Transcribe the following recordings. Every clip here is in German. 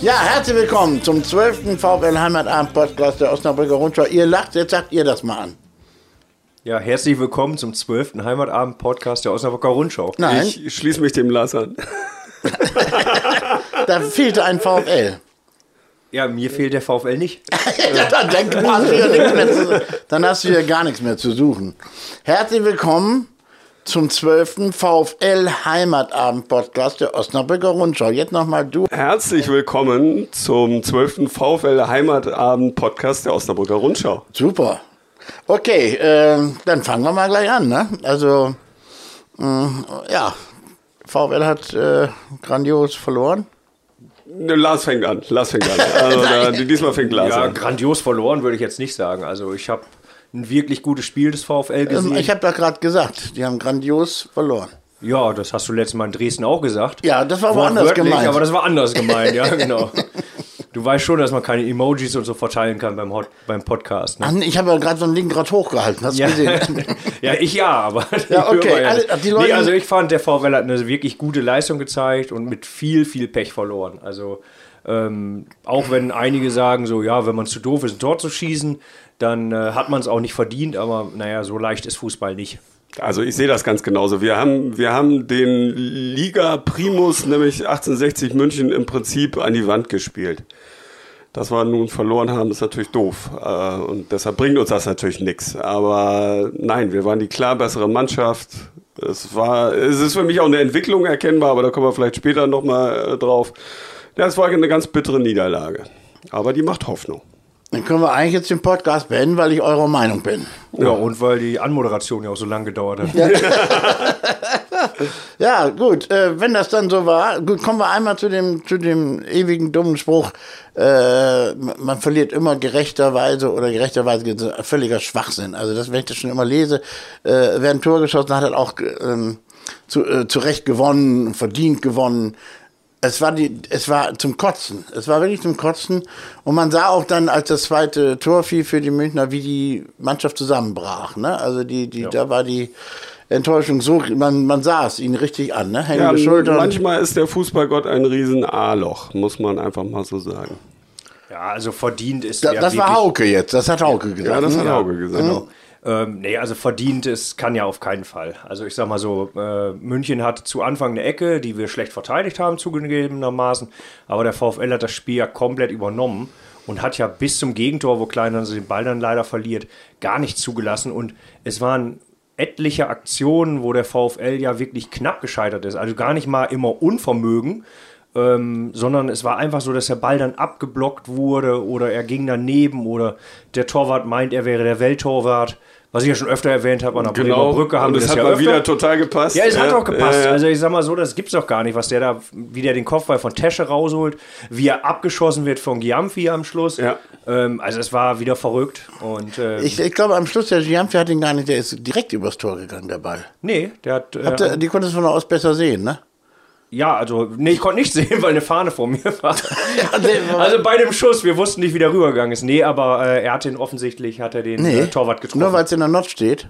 Ja, herzlich willkommen zum 12. VfL Heimatabend Podcast der Osnabrücker Rundschau. Ihr lacht, jetzt sagt ihr das mal an. Ja, herzlich willkommen zum 12. Heimatabend Podcast der Osnabrücker Rundschau. Nein, Ich schließe mich dem Lars an. da fehlte ein VfL. Ja, mir fehlt der VfL nicht. dann, dann, hast du ja nichts mehr zu, dann hast du ja gar nichts mehr zu suchen. Herzlich willkommen zum 12. VfL Heimatabend Podcast der Osnabrücker Rundschau. Jetzt nochmal du. Herzlich willkommen zum 12. VfL Heimatabend Podcast der Osnabrücker Rundschau. Super. Okay, äh, dann fangen wir mal gleich an. Ne? Also, mh, ja, VfL hat äh, grandios verloren. Lars fängt an. Lars fängt an. Also, da, diesmal fängt Lars Ja, an. grandios verloren würde ich jetzt nicht sagen. Also ich habe ein wirklich gutes Spiel des VfL gesehen. Ähm, ich habe da gerade gesagt, die haben grandios verloren. ja, das hast du letztes Mal in Dresden auch gesagt. Ja, das war aber anders gemeint. Aber das war anders gemeint, ja, genau. Du weißt schon, dass man keine Emojis und so verteilen kann beim, Hot, beim Podcast. Ne? Ach, ich habe ja gerade so einen Link gerade hochgehalten, hast du Ja. gesehen? ja, ich ja, aber Ja, okay, Hörer alle- die Leute- nee, also ich fand, der VfL hat eine wirklich gute Leistung gezeigt und mit viel, viel Pech verloren. Also ähm, auch wenn einige sagen, so ja, wenn man zu doof ist, ein Tor zu schießen, dann äh, hat man es auch nicht verdient, aber naja, so leicht ist Fußball nicht. Also ich sehe das ganz genauso. Wir haben, wir haben den Liga Primus, nämlich 1860 München, im Prinzip an die Wand gespielt. Dass wir nun verloren haben, ist natürlich doof. Äh, Und deshalb bringt uns das natürlich nichts. Aber nein, wir waren die klar bessere Mannschaft. Es war, es ist für mich auch eine Entwicklung erkennbar, aber da kommen wir vielleicht später nochmal drauf. Ja, es war eine ganz bittere Niederlage. Aber die macht Hoffnung. Dann können wir eigentlich jetzt den Podcast beenden, weil ich eurer Meinung bin. Ja, und weil die Anmoderation ja auch so lange gedauert hat. Ja, gut, äh, wenn das dann so war, gut, kommen wir einmal zu dem, zu dem ewigen dummen Spruch, äh, man verliert immer gerechterweise oder gerechterweise ge- völliger Schwachsinn. Also das, wenn ich das schon immer lese, äh, wer ein Tor geschossen hat, hat auch ähm, zu, äh, zu Recht gewonnen, verdient gewonnen. Es war, die, es war zum Kotzen. Es war wirklich zum Kotzen. Und man sah auch dann, als das zweite Tor fiel für die Münchner, wie die Mannschaft zusammenbrach. Ne? Also die, die, da war die Enttäuschung so, man, man sah es ihnen richtig an. Ne? Hängende Ja, Schultern. manchmal ist der Fußballgott ein riesen A-Loch, muss man einfach mal so sagen. Ja, also verdient ist Da, ja das war Hauke jetzt, das hat Hauke gesagt. Ja, das hat ne? Auge gesagt. Genau. Ähm, nee, also verdient ist, kann ja auf keinen Fall. Also ich sag mal so, äh, München hat zu Anfang eine Ecke, die wir schlecht verteidigt haben, zugegebenermaßen. Aber der VfL hat das Spiel ja komplett übernommen und hat ja bis zum Gegentor, wo Kleiner den Ball dann leider verliert, gar nicht zugelassen. Und es waren etliche Aktionen, wo der VfL ja wirklich knapp gescheitert ist. Also gar nicht mal immer Unvermögen, ähm, sondern es war einfach so, dass der Ball dann abgeblockt wurde oder er ging daneben oder der Torwart meint, er wäre der Welttorwart. Was ich ja schon öfter erwähnt habe, an der Bremer Genau, Brücke haben und wir das das hat ja mal öfter. wieder total gepasst. Ja, es hat auch gepasst. Ja, ja. Also ich sag mal so, das gibt's doch gar nicht, was der da, wie der den Kopfball von Tesche rausholt, wie er abgeschossen wird von Giamfi am Schluss. Ja. Ähm, also es war wieder verrückt. Und ähm, Ich, ich glaube, am Schluss, der Giamfi hat ihn gar nicht, der ist direkt übers Tor gegangen, der Ball. nee, der hat. Äh, Habt ihr, die konntest du von aus besser sehen, ne? Ja, also, nee, ich konnte nicht sehen, weil eine Fahne vor mir war. also bei dem Schuss, wir wussten nicht, wie der rübergegangen ist. Nee, aber äh, er hat den offensichtlich, hat er den Nee, äh, Torwart getroffen. nur weil es in der Not steht.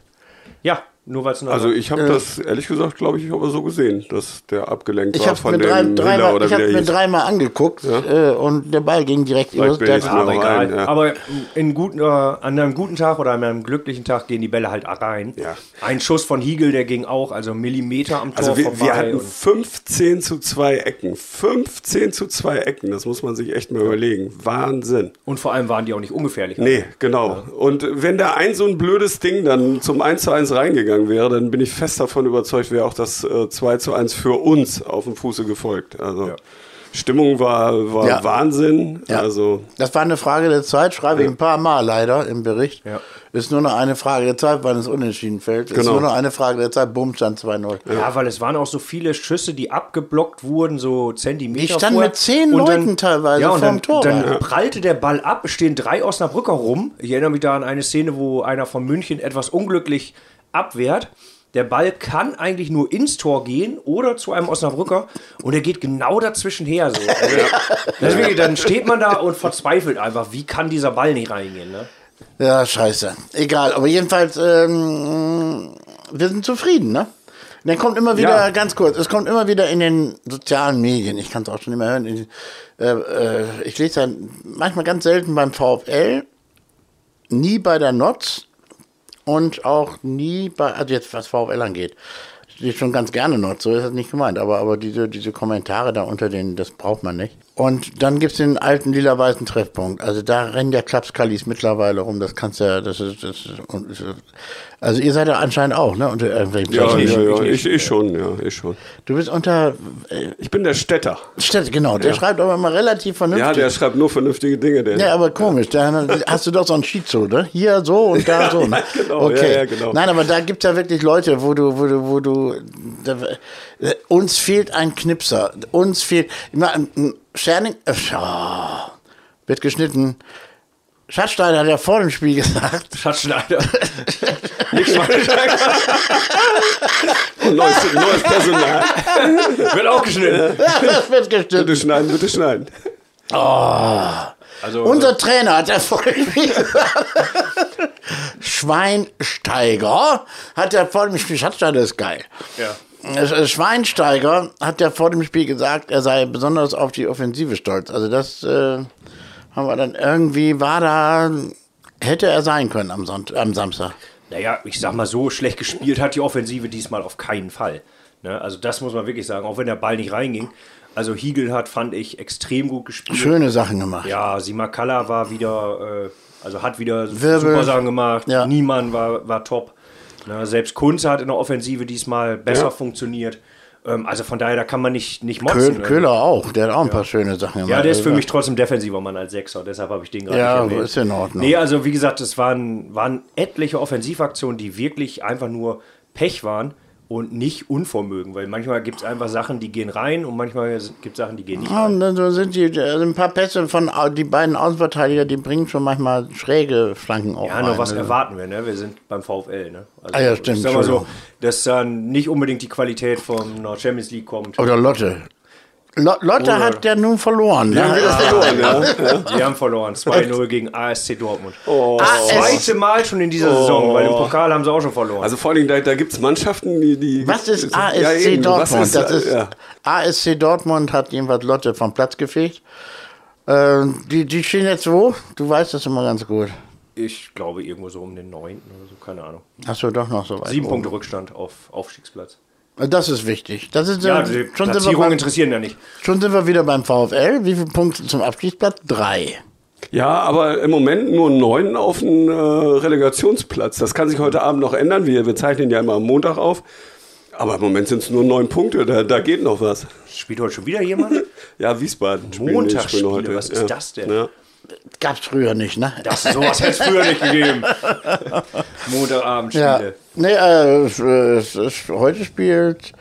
ja, nur weil es nur. Also ich habe das, ehrlich gesagt, glaube ich, aber so gesehen, dass der abgelenkt Ich war habe von mir, dem drei, oder ich wie hab der mir dreimal angeguckt äh, und der Ball ging direkt ich der, noch aber egal. ein, ja. Aber in guten, äh, an einem guten Tag oder an einem glücklichen Tag gehen die Bälle halt rein. Ja. Ein Schuss von Hiegel, der ging auch, also Millimeter am Tor Also wir, vorbei. wir hatten und- 15 zu 2 Ecken. 15 zu 2 Ecken, das muss man sich echt mal überlegen. Wahnsinn. Und vor allem waren die auch nicht ungefährlich. Nee, genau. Und wenn da ein so ein blödes Ding dann zum 1 zu 1 reingegangen wäre, dann bin ich fest davon überzeugt, wäre auch das äh, 2 zu 1 für uns auf dem Fuße gefolgt. Also Stimmung war, war Ja. Wahnsinn. Ja. Also Das war eine Frage der Zeit, schreibe ich ein paar Mal leider im Bericht. Ja. Ist nur noch eine Frage der Zeit, wann es unentschieden fällt. Ist Genau. nur noch eine Frage der Zeit, Bumm, stand 2-0. Ja, weil es waren auch so viele Schüsse, die abgeblockt wurden, so Zentimeter. Die standen vorher. mit zehn Und Leuten teilweise ja, vorm dann, Tor. Dann prallte der Ball ab, stehen drei Osnabrücker rum. Ich erinnere mich da an eine Szene, wo einer von München etwas unglücklich abwehrt. Der Ball kann eigentlich nur ins Tor gehen oder zu einem Osnabrücker und er geht genau dazwischen her. So. Also, deswegen, dann steht man da und verzweifelt einfach, wie kann dieser Ball nicht reingehen. Ne? Ja, scheiße. Egal, aber jedenfalls, ähm, wir sind zufrieden, ne? Und dann kommt immer wieder, Ja. ganz kurz, es kommt immer wieder in den sozialen Medien, ich kann es auch schon immer hören, in, äh, äh, ich lese dann manchmal ganz selten beim VfL, nie bei der Notz und auch nie bei, also jetzt was VfL angeht. Schon ganz gerne Notz, so ist das nicht gemeint, aber, aber diese, diese Kommentare da unter den, das braucht man nicht. Und dann gibt's den alten lila-weißen Treffpunkt. Also da rennen ja Klapskallis mittlerweile rum, das kannst ja, das ist, das ist, also ihr seid ja anscheinend auch, ne? Unter irgendwelchen Ja, nicht, ja, ja, ich ich, ich schon, ja, ich schon. Du bist unter äh, Ich bin der Städter. Städte, genau, der schreibt aber immer relativ vernünftig. Ja, der schreibt nur vernünftige Dinge. Der Ja, aber komisch, da hast du doch so ein Schizo, ne? Hier so und da so. Ne? genau, okay. ja, ja, genau. Nein, aber da gibt's ja wirklich Leute, wo du, wo du, wo du, da, äh, uns fehlt ein Knipser, uns fehlt, ein Scherning, äh, oh, wird geschnitten. Schatzsteiner hat ja vor dem Spiel gesagt, Schatzschneider. Nix weiter. neues, neues Personal. Wird auch geschnitten. ja, das wird geschnitten. Bitte schneiden, bitte schneiden. Also, Unser Trainer hat ja vor dem Spiel gesagt, Schweinsteiger hat ja vor dem Spiel, Schatzsteiner ist geil. ja. Äh, Schweinsteiger hat ja vor dem Spiel gesagt, er sei besonders auf die Offensive stolz. Also das äh, haben wir dann irgendwie, war da, hätte er sein können am, Sonnt am Samstag. Naja, ich sag mal so, schlecht gespielt hat die Offensive diesmal auf keinen Fall. Ne? Also das muss man wirklich sagen, auch wenn der Ball nicht reinging. Also Hiegel hat, fand ich, extrem gut gespielt. Schöne Sachen gemacht. Ja, Simakala war wieder, äh, also hat wieder Wirbel. super Sachen gemacht. Ja. Niemann war, war top. Ne? Selbst Kunze hat in der Offensive diesmal besser Ja. funktioniert. Ähm, also von daher, da kann man nicht, nicht motzen. Köhler auch, der hat auch ein paar schöne Sachen gemacht. Ja, der ist für Also, mich trotzdem defensiver Mann als Sechser, deshalb habe ich den gerade Ja, nicht erwähnt. ist in Ordnung. Nee, also wie gesagt, es waren, waren etliche Offensivaktionen, die wirklich einfach nur Pech waren und nicht Unvermögen, weil manchmal gibt es einfach Sachen, die gehen rein und manchmal gibt es Sachen, die gehen nicht Ja, rein. und dann so sind die, also ein paar Pässe von die beiden Außenverteidiger, die bringen schon manchmal schräge Flanken auch Ja, nur was also. erwarten wir, ne? Wir sind beim VfL, ne? Also, Ah ja, stimmt, Ich sag mal so, dass dann nicht unbedingt die Qualität von Champions League kommt. Oder Lotte. Lo Lotte Oder- hat ja nun verloren. Wir haben Ne? wieder verloren, ja. Die haben verloren, 2-0 gegen ASC Dortmund. Oh. AS Zweite Mal schon in dieser Saison, weil im Pokal haben sie auch schon verloren. Also vor allem, da, da gibt es Mannschaften, die, die. Was ist Ja, ASC eben, was Dortmund? ist, das ist, ja. ASC Dortmund hat jedenfalls Lotte vom Platz gefegt. Äh, die, die stehen jetzt wo? Du weißt das immer ganz gut. ich glaube irgendwo so um den 9. oder so, keine Ahnung. Hast du doch noch so weit. Sieben oben. Punkte Rückstand auf Aufstiegsplatz. Das ist wichtig. Das ist, Ja, ja, die schon, sind wir Platzierungen beim, interessieren ja nicht. schon sind wir wieder beim VfL. Wie viele Punkte zum Abstiegsplatz? Drei. ja, aber im Moment nur neun auf dem äh, Relegationsplatz. Das kann sich heute Abend noch ändern. Wir, wir zeichnen ja immer am Montag auf. Aber im Moment sind es nur neun Punkte. Da, da geht noch was. Spielt heute schon wieder jemand? Ja, Wiesbaden. Montagsspiele, was ist ja. das denn? Ja. Gab's früher nicht, ne? Das, sowas hätte es früher nicht gegeben. Montagabendspiele. Ja. Nee, äh, es, es, es, heute spielt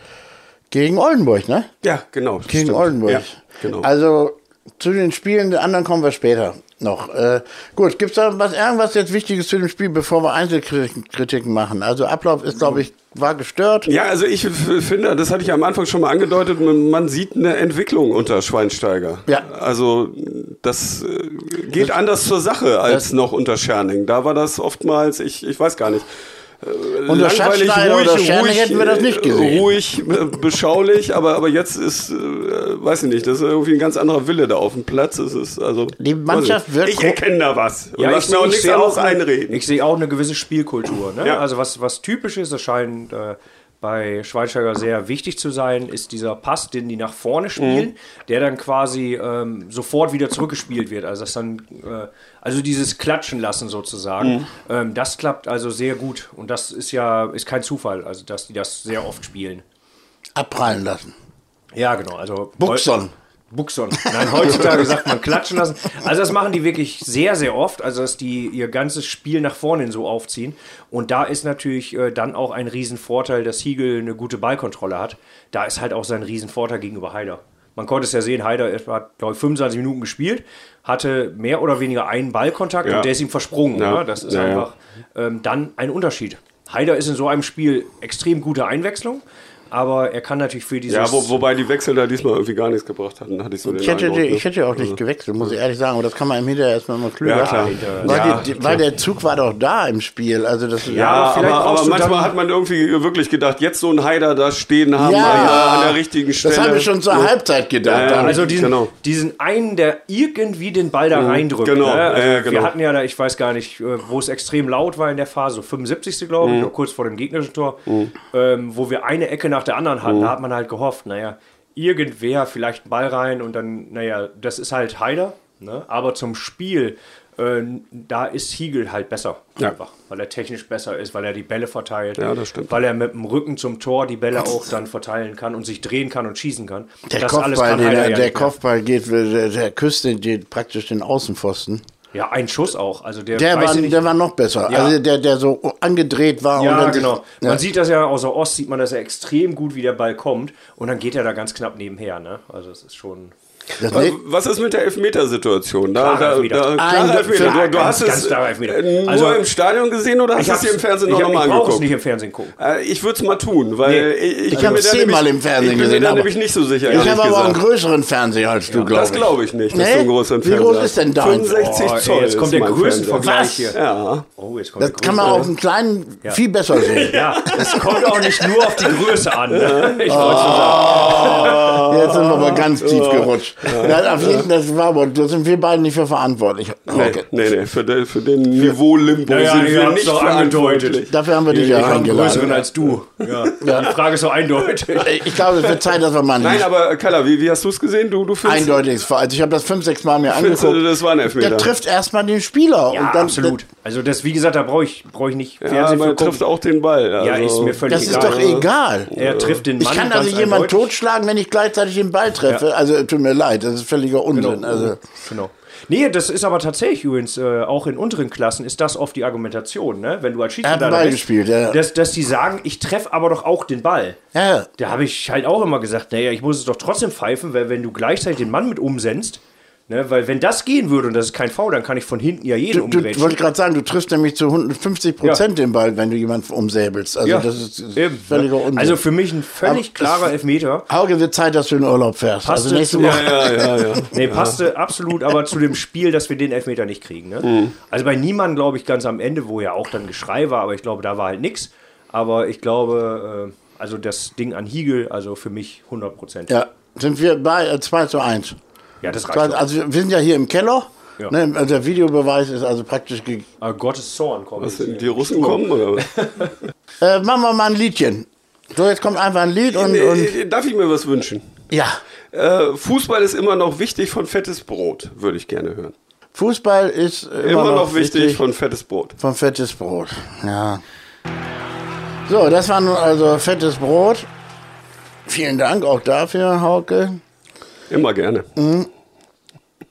gegen Oldenburg, ne? ja, genau. Gegen stimmt. Oldenburg. Ja, genau. Also zu den Spielen der anderen kommen wir später noch. Äh, gut, gibt es da was, irgendwas jetzt Wichtiges zu dem Spiel, bevor wir Einzelkritiken machen? Also Ablauf ist, glaube ich, war gestört. Ja, also ich finde, das hatte ich am Anfang schon mal angedeutet, man sieht eine Entwicklung unter Schweinsteiger. Ja. Also das äh, geht anders zur Sache als noch unter Scherning. Da war das oftmals, ich, ich weiß gar nicht, Unter Schatzsteiner oder Scherning hätten wir das nicht äh, gesehen. Ruhig, äh, beschaulich, aber, aber jetzt ist, äh, weiß ich nicht, das ist irgendwie ein ganz anderer Wille da auf dem Platz. Es ist also, Die Mannschaft wird Ich Ich erkenne da was. Und Ja, lass ich, mir auch ich nichts anderes einreden. ich sehe auch eine gewisse Spielkultur. Ne? Ja. Also was, was typisch ist, das scheint äh, bei Schweinsteiger sehr wichtig zu sein, ist dieser Pass, den die nach vorne spielen, der dann quasi ähm, sofort wieder zurückgespielt wird. Also das dann, äh, also dieses Klatschen lassen sozusagen, ähm, das klappt also sehr gut. Und das ist ja ist kein Zufall, also dass die das sehr oft spielen. Abprallen lassen. Ja, genau. Also Buxon. Buxon. Nein, heutzutage sagt man klatschen lassen. Also das machen die wirklich sehr, sehr oft. Also dass die ihr ganzes Spiel nach vorne hin so aufziehen. Und da ist natürlich äh, dann auch ein Riesenvorteil, dass Hiegel eine gute Ballkontrolle hat. Da ist halt auch sein Riesenvorteil gegenüber Haider. Man konnte es ja sehen, Haider hat, glaube ich, 25 Minuten gespielt, hatte mehr oder weniger einen Ballkontakt Ja. und der ist ihm versprungen. Ja. Ne? Das ist Ja, einfach ähm, dann ein Unterschied. Haider ist in so einem Spiel extrem gute Einwechslung. Aber er kann natürlich für dieses. Ja, wo, wobei die Wechsel da diesmal irgendwie gar nichts gebracht hatten, hatte ich so den Ich hätte, Eindruck, ne? ich hätte auch nicht gewechselt, muss ich ehrlich sagen. Aber das kann man im Hinterher erstmal immer klüger. Ja, klar. Weil, Ja, die, die, weil der Zug war doch da im Spiel. Also das Ja, aber aber, manchmal hat man irgendwie wirklich gedacht, jetzt so ein Haider da stehen haben, Ja. an, an der richtigen Stelle. Das habe ich schon zur Ja. Halbzeit gedacht. Ja, Also diesen, Genau. diesen einen, der irgendwie den Ball da reindrückt. genau. Ne? Also genau. Wir hatten ja da, ich weiß gar nicht, äh, wo es extrem laut war in der Phase, so 75. glaube Mhm. ich, oder kurz vor dem gegnerischen Tor, ähm, wo wir eine Ecke nach der anderen Mhm. hatten. Da hat man halt gehofft, naja, irgendwer vielleicht einen Ball rein und dann, naja, das ist halt Heider. Ne? Aber zum Spiel, äh, da ist Hiegel halt besser. Ja. Einfach, weil er technisch besser ist, weil er die Bälle verteilt. Ja, das stimmt. Weil er mit dem Rücken zum Tor die Bälle auch dann verteilen kann und sich drehen kann und schießen kann. Der das Kopfball, den, Heider der, ja der. Kopfball geht, der, der küsst den, den, praktisch den Außenpfosten. Ja, ein Schuss auch. Also der, Der war, der war noch besser. Ja. Also der, der so angedreht war. ja, und dann genau. Ja. Man sieht das ja aus der Ost, sieht man das ja extrem gut, wie der Ball kommt. Und dann geht er da ganz knapp nebenher. Ne? Also es ist schon. Das, Was, nee, was ist mit der Elfmetersituation? Da, da, Elfmeter. da, klarer Elfmeter. Du, du ganz, hast es äh, nur Also, im Stadion gesehen oder hast du es dir im Fernsehen noch ich nochmal Ich brauche es angeguckt? nicht im Fernsehen gucken. Äh, Ich würde es mal tun, weil Nee. ich, ich, Ich bin mir da zehnmal im Fernsehen ich bin gesehen, mir da aber- nämlich nicht so sicher. ich habe aber auch einen größeren Fernseher als du, glaube Das ich. glaube ich nicht, dass Nee? du einen größeren Wie Fernseher groß hast. ist denn dein? 65 Oh, ey, Zoll. jetzt kommt der Größenvergleich hier. Ja. Oh, jetzt kommt Das kann man auf einem kleinen viel besser sehen. Ja, es kommt auch nicht nur auf die Größe an. Ne? Ich Oh. sagen. Jetzt sind wir aber ganz tief gerutscht. Ja, auf jeden Fall, das war aber, da sind wir beide nicht für verantwortlich. Nee, Okay. nee, nee, für den, für den Niveau-Limbo Ja, ja, sind wir nicht verantwortlich. angedeutet. Dafür haben wir dich ja Ich habe einen größeren eingeladen. als du. Ja. Die Frage ist so eindeutig. Ich glaube, es wird Zeit, dass wir mal Nein, nicht aber Kalla, wie, wie hast du es gesehen? Du, du findest, eindeutig. Also ich habe das fünf, sechs Mal mir findest du, angeguckt. das war ein Elfmeter. Der trifft erstmal den Spieler. Ja, und dann, absolut. Also das, wie gesagt, da brauche ich, brauch ich nicht ja, Fernsehen aber für er trifft auch den Ball. Also, Ja, ist mir völlig Das ist egal. doch egal. Er trifft den Mann Ich kann also jemanden totschlagen, wenn ich gleichzeitig den Ball treffe. Also tut mir leid, das ist völliger Unsinn. Also, Genau. Nee, das ist aber tatsächlich übrigens, äh, auch in unteren Klassen ist das oft die Argumentation, ne? wenn du als Er hat Schiedsrichter Ball bist, gespielt, ja. dass, dass die sagen, ich treffe aber doch auch den Ball. ja. Da habe ich halt auch immer gesagt, naja, ich muss es doch trotzdem pfeifen, weil wenn du gleichzeitig den Mann mit umsendst, ne, weil wenn das gehen würde und das ist kein Foul, dann kann ich von hinten ja jeden umgrätschen. wollte gerade sagen, du triffst nämlich zu 50 Prozent den Ball, wenn du jemanden umsäbelst. Also Ja, das ist eben, völliger ne? Unsinn. Also für mich ein völlig Aber klarer Elfmeter. Auge wird Zeit, dass du in Urlaub fährst. Passt also nächste zu- Woche. Ja, ja, ja. Nee, passte absolut aber zu dem Spiel, dass wir den Elfmeter nicht kriegen. Ne? Mhm. Also bei niemandem, glaube ich, ganz am Ende, wo ja auch dann Geschrei war, aber ich glaube, da war halt nichts. Aber ich glaube, äh, also das Ding an Hiegel, also für mich 100 Prozent. Ja, sind wir bei äh, 2 zu 1. Ja, das reicht. Also wir sind ja hier im Keller. Ja. Ne, also der Videobeweis ist also praktisch. ge- Aber Gottes Zorn kommt. Was, die Russen kommen? Oder? was? Äh, machen wir mal ein Liedchen. So, jetzt kommt einfach ein Lied und, und Darf ich mir was wünschen? ja. Äh, Fußball ist immer noch wichtig von fettes Brot, würde ich gerne hören. Fußball ist immer, Immer, noch wichtig, von fettes Brot. von fettes Brot. Ja. So, das war nun also fettes Brot. Vielen Dank auch dafür, Hauke. Immer gerne.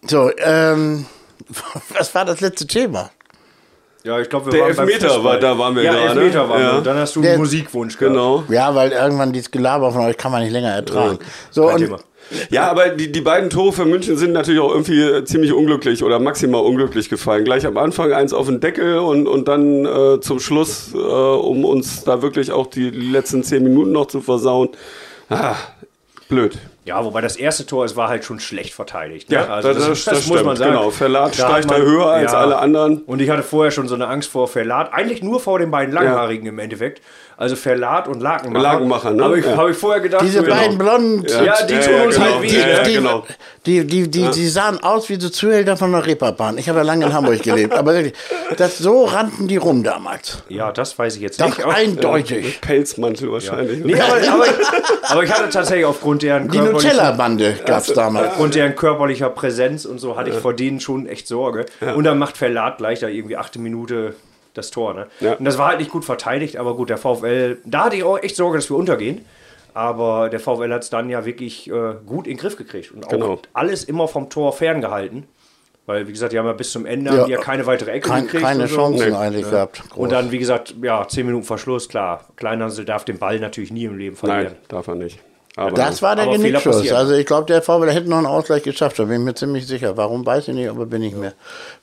So, ähm, was war das letzte Thema? Ja, ich glaube, wir Der waren Elfmeter war- da waren wir ja, gerade. Elfmeter waren Ja. wir. Und dann hast du Der- einen Musikwunsch gehabt. Genau. Ja, weil irgendwann dieses Gelaber von euch kann man nicht länger ertragen. So, Kein und Thema. Ja, aber die, die beiden Tore für München sind natürlich auch irgendwie ziemlich unglücklich oder maximal unglücklich gefallen. Gleich am Anfang eins auf den Deckel und, und dann äh, zum Schluss, äh, um uns da wirklich auch die letzten zehn Minuten noch zu versauen. Ah, blöd. Ja, wobei das erste Tor, es war halt schon schlecht verteidigt. ne? Ja, also das- das- das muss man sagen. genau. Verlat steigt da höher als alle anderen. Und ich hatte vorher schon so eine Angst vor Verlat. Eigentlich nur vor den beiden Langhaarigen im Endeffekt. Also Verlat und Lakenmacher. Lakenmacher, ne? Habe ich, Ja. hab ich vorher gedacht. diese so, beiden blonden, Ja, die tun uns genau. halt weh, Ja, ne? genau. die, die, die, die sahen aus wie so Zuhälter von der Reeperbahn. Ich habe ja lange in Hamburg gelebt, aber wirklich, das, so rannten die rum damals. Ja, das weiß ich jetzt Doch nicht. aber- eindeutig. Pelzmantel wahrscheinlich. Nee, aber, aber, aber ich hatte tatsächlich aufgrund deren Die Nutella-Bande gab es damals. Aufgrund deren körperlicher Präsenz und so hatte ich vor denen schon echt Sorge. Und dann macht Verlat gleich da irgendwie achte Minute das Tor. Ne? Ja. Und das war halt nicht gut verteidigt, aber gut, der VfL, da hatte ich auch echt Sorge, dass wir untergehen. Aber der VfL hat es dann ja wirklich äh, gut in den Griff gekriegt und auch Genau. alles immer vom Tor ferngehalten. Weil, wie gesagt, die haben ja bis zum Ende Ja. ja keine weitere Ecke Kein, gekriegt. keine so. Chancen Nee. eigentlich gehabt. Groß. Und dann, wie gesagt, ja, 10 Minuten Verschluss, klar. Kleinhansel darf den Ball natürlich nie im Leben verlieren. Nein, darf er nicht. Aber das war der Genickschuss. Also ich glaube, der VfL hätte noch einen Ausgleich geschafft. Da bin ich mir ziemlich sicher. Warum weiß ich nicht, aber bin ich mir.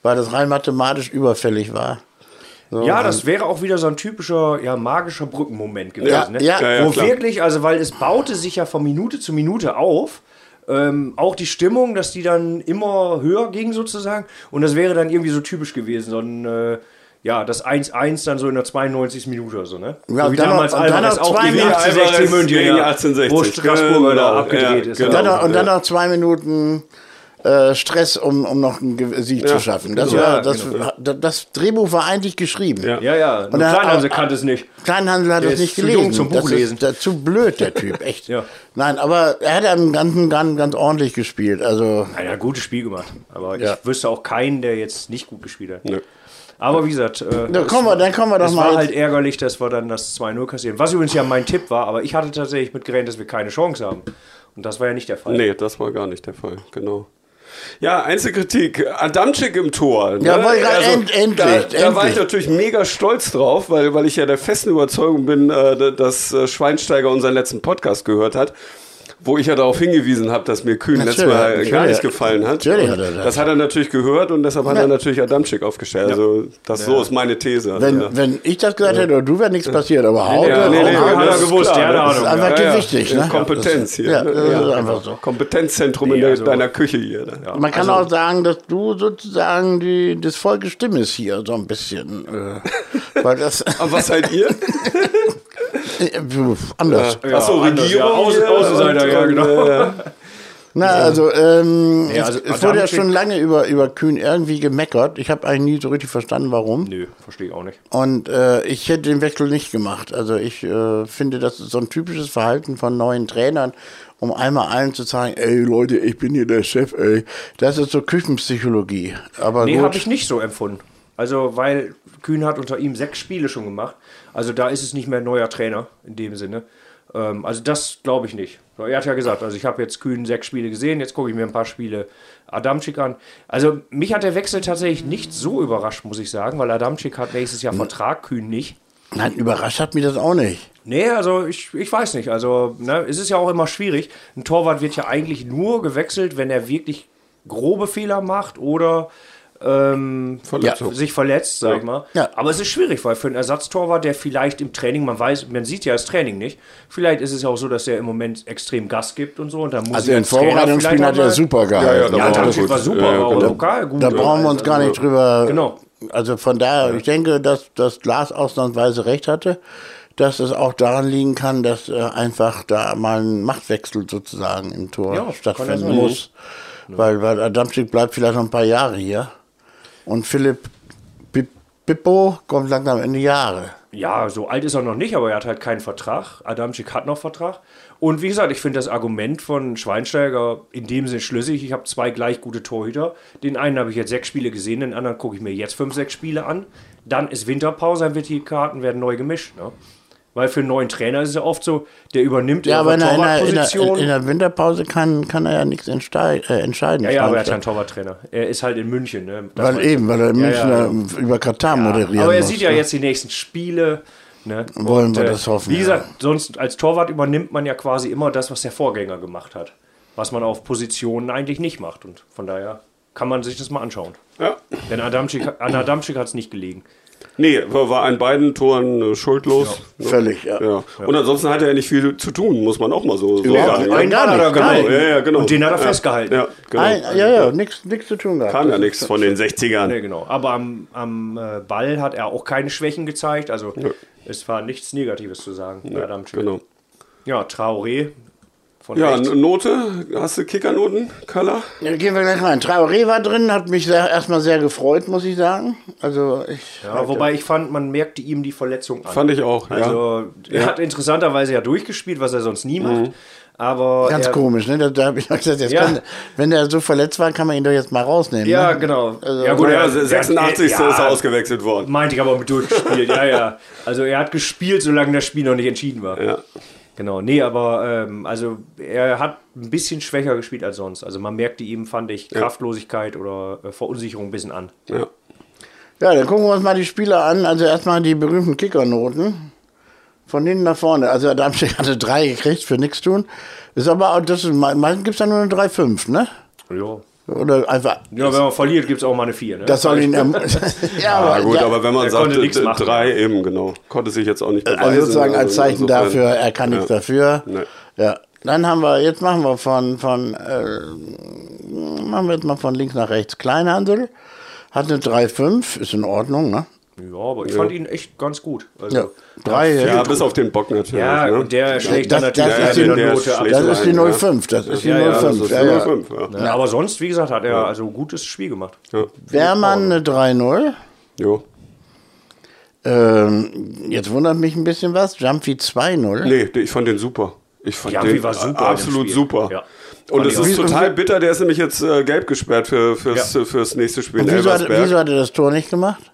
Weil das rein mathematisch überfällig war. So, ja, und- das wäre auch wieder so ein typischer, ja, magischer Brückenmoment gewesen. Ja, ne? ja. Ja, ja, Wo klar. wirklich, also weil es baute sich ja von Minute zu Minute auf. Ähm, auch die Stimmung, dass die dann immer höher ging sozusagen. Und das wäre dann irgendwie so typisch gewesen. So ein, äh, ja, das 1-1 dann so in der 92. Minute oder so, ne? Ja, so wie dann damals und dann Alvarez noch auch zwei gegen Minuten- 1860 Alvarez München, ja, 1860, wo Straßburger genau, da abgedreht ja, ist. genau. Dann Ja. noch, und dann noch zwei Minuten äh, Stress, um, um noch einen Sieg zu schaffen. Das, genau. war, Ja, das, genau. das, das Drehbuch war eigentlich geschrieben. Ja. Ja, ja, Und dann- Kleinhause aber- kannte es nicht. Kleinhandel hat ist nicht zu gelesen. jung zum das Buchlesen. Ist, zu blöd, der Typ, echt. Ja. Nein, aber er hat am ganzen ganz, ganz ordentlich gespielt. Also, er hat ein gutes Spiel gemacht. Aber Ja. ich wüsste auch keinen, der jetzt nicht gut gespielt hat. Nö. Aber wie gesagt, äh, Ja, kommen wir- dann kommen wir doch es mal war halt ärgerlich, dass wir dann das 2-0 kassieren. Was übrigens ja mein Tipp war, aber ich hatte tatsächlich mit gerechnet, dass wir keine Chance haben. Und das war ja nicht der Fall. Nee, das war gar nicht der Fall, genau. Ja, Einzelkritik. Adamczyk im Tor. Ne? Ja, ich gerade- end- endlich, Da, da war ich endlich. natürlich mega stolz drauf, weil, weil ich ja der festen Überzeugung bin, äh, dass äh, Schweinsteiger unseren letzten Podcast gehört hat. Wo ich ja darauf hingewiesen habe, dass mir Kühn letztes Mal natürlich. gar nicht gefallen hat. Natürlich hat er das. das hat er natürlich gehört und deshalb hat er natürlich Adamczyk aufgestellt. Also das so ist meine These. wenn, ja. wenn ich das gesagt hätte, oder du, wäre nichts passiert. Aber Hauke, Ja, nee, nee, Hauke, hat er gewusst, das ist einfach ja, ja. gewichtig. Ne? Kompetenz hier. Ja, das ist einfach so. Kompetenzzentrum Nee, in also- deiner Küche hier. Ne? Ja, Man kann also- auch sagen, dass du sozusagen die, das Volk Stimme ist hier so ein bisschen. Äh, weil das Aber was seid ihr? äh, anders. Ja, Achso, Regierung. ja, hier Außenseiter, ja, genau. äh, Na, also, ähm, Nee, also es, es wurde ja schon lange über, über Kühn irgendwie gemeckert. Ich habe eigentlich nie so richtig verstanden, warum. Nö, verstehe ich auch nicht. Und äh, ich hätte den Wechsel nicht gemacht. Also ich äh, finde, das ist so ein typisches Verhalten von neuen Trainern, um einmal allen zu sagen, ey Leute, ich bin hier der Chef, ey. Das ist so Küchenpsychologie. Aber Nee, habe ich nicht so empfunden. Also, weil Kühn hat unter ihm sechs Spiele schon gemacht. Also, da ist es nicht mehr ein neuer Trainer in dem Sinne. Ähm, also, das glaube ich nicht. Er hat ja gesagt, also ich habe jetzt Kühn sechs Spiele gesehen, jetzt gucke ich mir ein paar Spiele Adamczyk an. Also, mich hat der Wechsel tatsächlich nicht so überrascht, muss ich sagen, weil Adamczyk hat nächstes Jahr Vertrag, Kühn nicht. Nein, überrascht hat mich das auch nicht. Nee, also ich, ich weiß nicht. Also, ne, es ist ja auch immer schwierig. Ein Torwart wird ja eigentlich nur gewechselt, wenn er wirklich grobe Fehler macht oder ähm, Verletzung. ja, sich verletzt, sag ich mal. Ja. Aber es ist schwierig, weil für einen Ersatztorwart, der vielleicht im Training, man weiß, man sieht ja das Training nicht, vielleicht ist es ja auch so, dass er im Moment extrem Gas gibt und so. Und dann muss Also in Vorbereitungsspielen hat er super gehalten. Ja, ja, da Ja, war er super, Ja, war genau. lokal gut. Da brauchen wir uns gar nicht drüber. Genau. Also von daher, ich denke, dass das Glas ausnahmsweise recht hatte, dass es auch daran liegen kann, dass äh, einfach da mal ein Machtwechsel sozusagen im Tor Ja, stattfinden muss. Weil, weil Adamczyk bleibt vielleicht noch ein paar Jahre hier. Und Philipp Pi- Pippo kommt langsam in die Jahre. Ja, so alt ist er noch nicht, aber er hat halt keinen Vertrag. Adamczyk hat noch Vertrag. Und wie gesagt, ich finde das Argument von Schweinsteiger in dem Sinne schlüssig. Ich habe zwei gleich gute Torhüter. Den einen habe ich jetzt sechs Spiele gesehen, den anderen gucke ich mir jetzt fünf, sechs Spiele an. Dann ist Winterpause, dann wird die Karten werden neu gemischt. Ne? Weil für einen neuen Trainer ist es ja oft so, der übernimmt Ja, aber in der, in, der, in, Torwartposition. der, in der Winterpause kann, kann er ja nichts äh, entscheiden. ja, ja, aber er hat Schweinsteiger. keinen Torwarttrainer. Er ist halt in München. Ne? Das Weil eben, weil er in Ja, München ja, da über Katar moderieren Aber er muss, sieht ja ne? jetzt die nächsten Spiele. Ne? Wollen wir das hoffen, Wie ja. gesagt, sonst als Torwart übernimmt man ja quasi immer das, was der Vorgänger gemacht hat. Was man auf Positionen eigentlich nicht macht. Und von daher kann man sich das mal anschauen. Ja. Denn Adamczyk, an Adamczyk hat es nicht gelegen. Nee, war an beiden Toren äh, schuldlos. Ne? Völlig, ja. Ja. Und ansonsten hat er ja nicht viel zu tun, muss man auch mal so, so sagen. nicht. Einen gar er nicht, gar gehalten. Ja, ja, genau. Und den hat er Ja. festgehalten. Ja, genau. Ein, ja, ja, nichts zu tun gehabt. Kam ja nichts von den 60ern. Nee, genau. Aber am, am äh, Ball hat er auch keine Schwächen gezeigt. Also es war nichts Negatives zu sagen Adamczyk. Genau. Ja, Traoré. Von Ja, rechts. Note? Hast du Kickernoten, Kalla? Ja, gehen wir gleich rein. Traoré war drin, hat mich sehr, erstmal sehr gefreut, muss ich sagen. Also ich. Ja, wobei ich fand, man merkte ihm die Verletzung an. Fand ich auch, ja. Also, er hat interessanterweise ja durchgespielt, was er sonst nie macht. Aber Ganz er, komisch, ne? Da, da habe ich noch gesagt, jetzt Ja. kann, wenn der so verletzt war, kann man ihn doch jetzt mal rausnehmen. Ja, ne? genau. Also- ja, gut, Ja, er, 86. er- ist er ja, ausgewechselt worden. Meinte ich aber mit durchgespielt, ja, ja. Also er hat gespielt, solange das Spiel noch nicht entschieden war. Ja. Genau, nee, aber ähm, also er hat ein bisschen schwächer gespielt als sonst. Also man merkte ihm, fand ich, Kraftlosigkeit oder äh, Verunsicherung ein bisschen an. ja. Ja, dann gucken wir uns mal die Spieler an. Also erstmal die berühmten Kickernoten. Von hinten nach vorne. Also Adamczyk hatte drei gekriegt für nichts tun. Ist aber auch, das ist, meistens gibt es da nur eine 3,5, ne? Ja. Oder einfach. Ja, wenn man verliert, gibt es auch mal eine 4. Ne? Das soll ihn. erm- ja, Ja, gut, ja, aber wenn man er sagt, konnte nichts d- machen. drei eben, genau. Konnte sich jetzt auch nicht beweisen. also sozusagen als Also Zeichen insofern- dafür, er kann nichts Ja. dafür. Nee. Ja. Dann haben wir, jetzt machen wir von, von äh, machen wir jetzt mal von links nach rechts. Kleinhandel hat eine 3,5, ist in Ordnung, ne? Ja, aber ich fand ihn echt ganz gut. Also, Ja. Drei, Ja, bis auf den Bock natürlich. Ja, ne? und der schlägt Das- dann natürlich das ja, ist die- eine der Note ab. Das ist die rein, ja. 05, das ist die Ja, ja, das 05. Das ist Ja, ja. 05, ja. Ja, aber sonst, wie gesagt, hat er also ein gutes Spiel gemacht. ja. Wehrmann eine 3-0. Jo. Ähm, jetzt wundert mich ein bisschen was. Jumpy 2-0. Nee, ich fand den super. Ich fand Ja, den war super absolut super. Ja. Und es ist total bitter, der ist nämlich jetzt äh, gelb gesperrt für, fürs, Ja. fürs nächste Spiel Und wieso hat, wieso hat er das Tor nicht gemacht?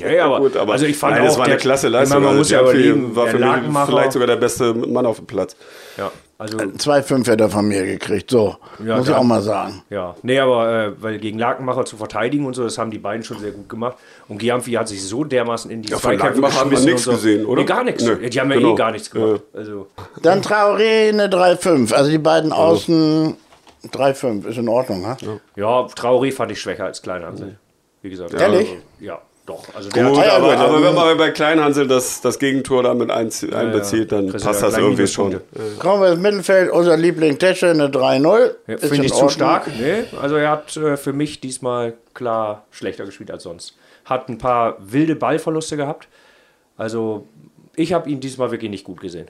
Ja, ja, aber, Gut, aber also ich fand nein, auch, das war eine der- klasse ich meine, Leistung. Man Also muss ja überlegen, war für mich Lakenmacher, vielleicht sogar der beste Mann auf dem Platz. ja, also 2-5 hätte er von mir gekriegt. So, Ja, muss ich dann- auch mal sagen. Ja, nee, aber äh, weil gegen Lakenmacher zu verteidigen und so, das haben die beiden schon sehr gut gemacht. Und Giamfi hat sich so dermaßen in die Ja, von Zweikämpfe man geschmissen nichts so. gesehen, oder? Nee, gar nichts. Nö, die haben ja genau. eh gar nichts gemacht. Also, Dann Traoré eine 3-5. Also die beiden Außen 3-5. Ist in Ordnung, ha? ja, Traoré fand ich schwächer als Kleinhansel. Wie gesagt. Ehrlich? Also, ja, doch. Also der Gut, hat, ja, aber, gut, aber wenn man bei Kleinhansel das, das Gegentor damit einbezieht, dann passt ja das irgendwie schon. Kommen wir ins Mittelfeld. Unser Liebling Tesche eine 3-0. ja, Ist in Finde ich zu stark. Nee, also er hat äh, für mich diesmal klar schlechter gespielt als sonst. Hat ein paar wilde Ballverluste gehabt. Also ich habe ihn diesmal wirklich nicht gut gesehen.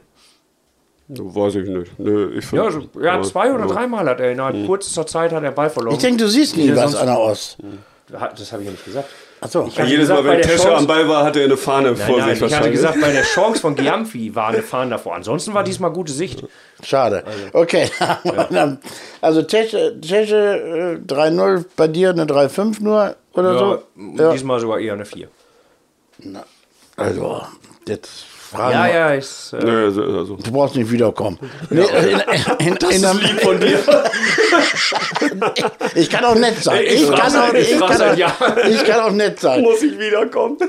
Weiß ich nicht. Nö, ich find, Ja, also, ja, zwei oder ja. dreimal hat er innerhalb kürzester Zeit hat er Ball verloren. Ich denke, du siehst nie Ja, was an der Ost. Hat- das habe ich ja nicht gesagt. Achso. Ich Jedes gesagt, Mal, wenn der Tesche Chance- am Ball war, hatte er eine Fahne Nein, vor nein, sich ich hatte gesagt, bei der Chance von Giamfi war eine Fahne davor. Ansonsten war diesmal gute Sicht. Schade. Okay. Also Tesche, Tesche äh, 3-0, bei dir eine 3-5 nur oder Ja, so? Ja. Diesmal sogar eher eine 4. Also, jetzt fragen Ja, ja, ist, äh, Nö, also. Du brauchst nicht wiederkommen. Nee, in, in, in, einem- von dir. ich kann auch nett sein. Ich Ich, frage kann, auch, ich ich, kann auch, ich kann auch nett sein. Muss ich wiederkommen?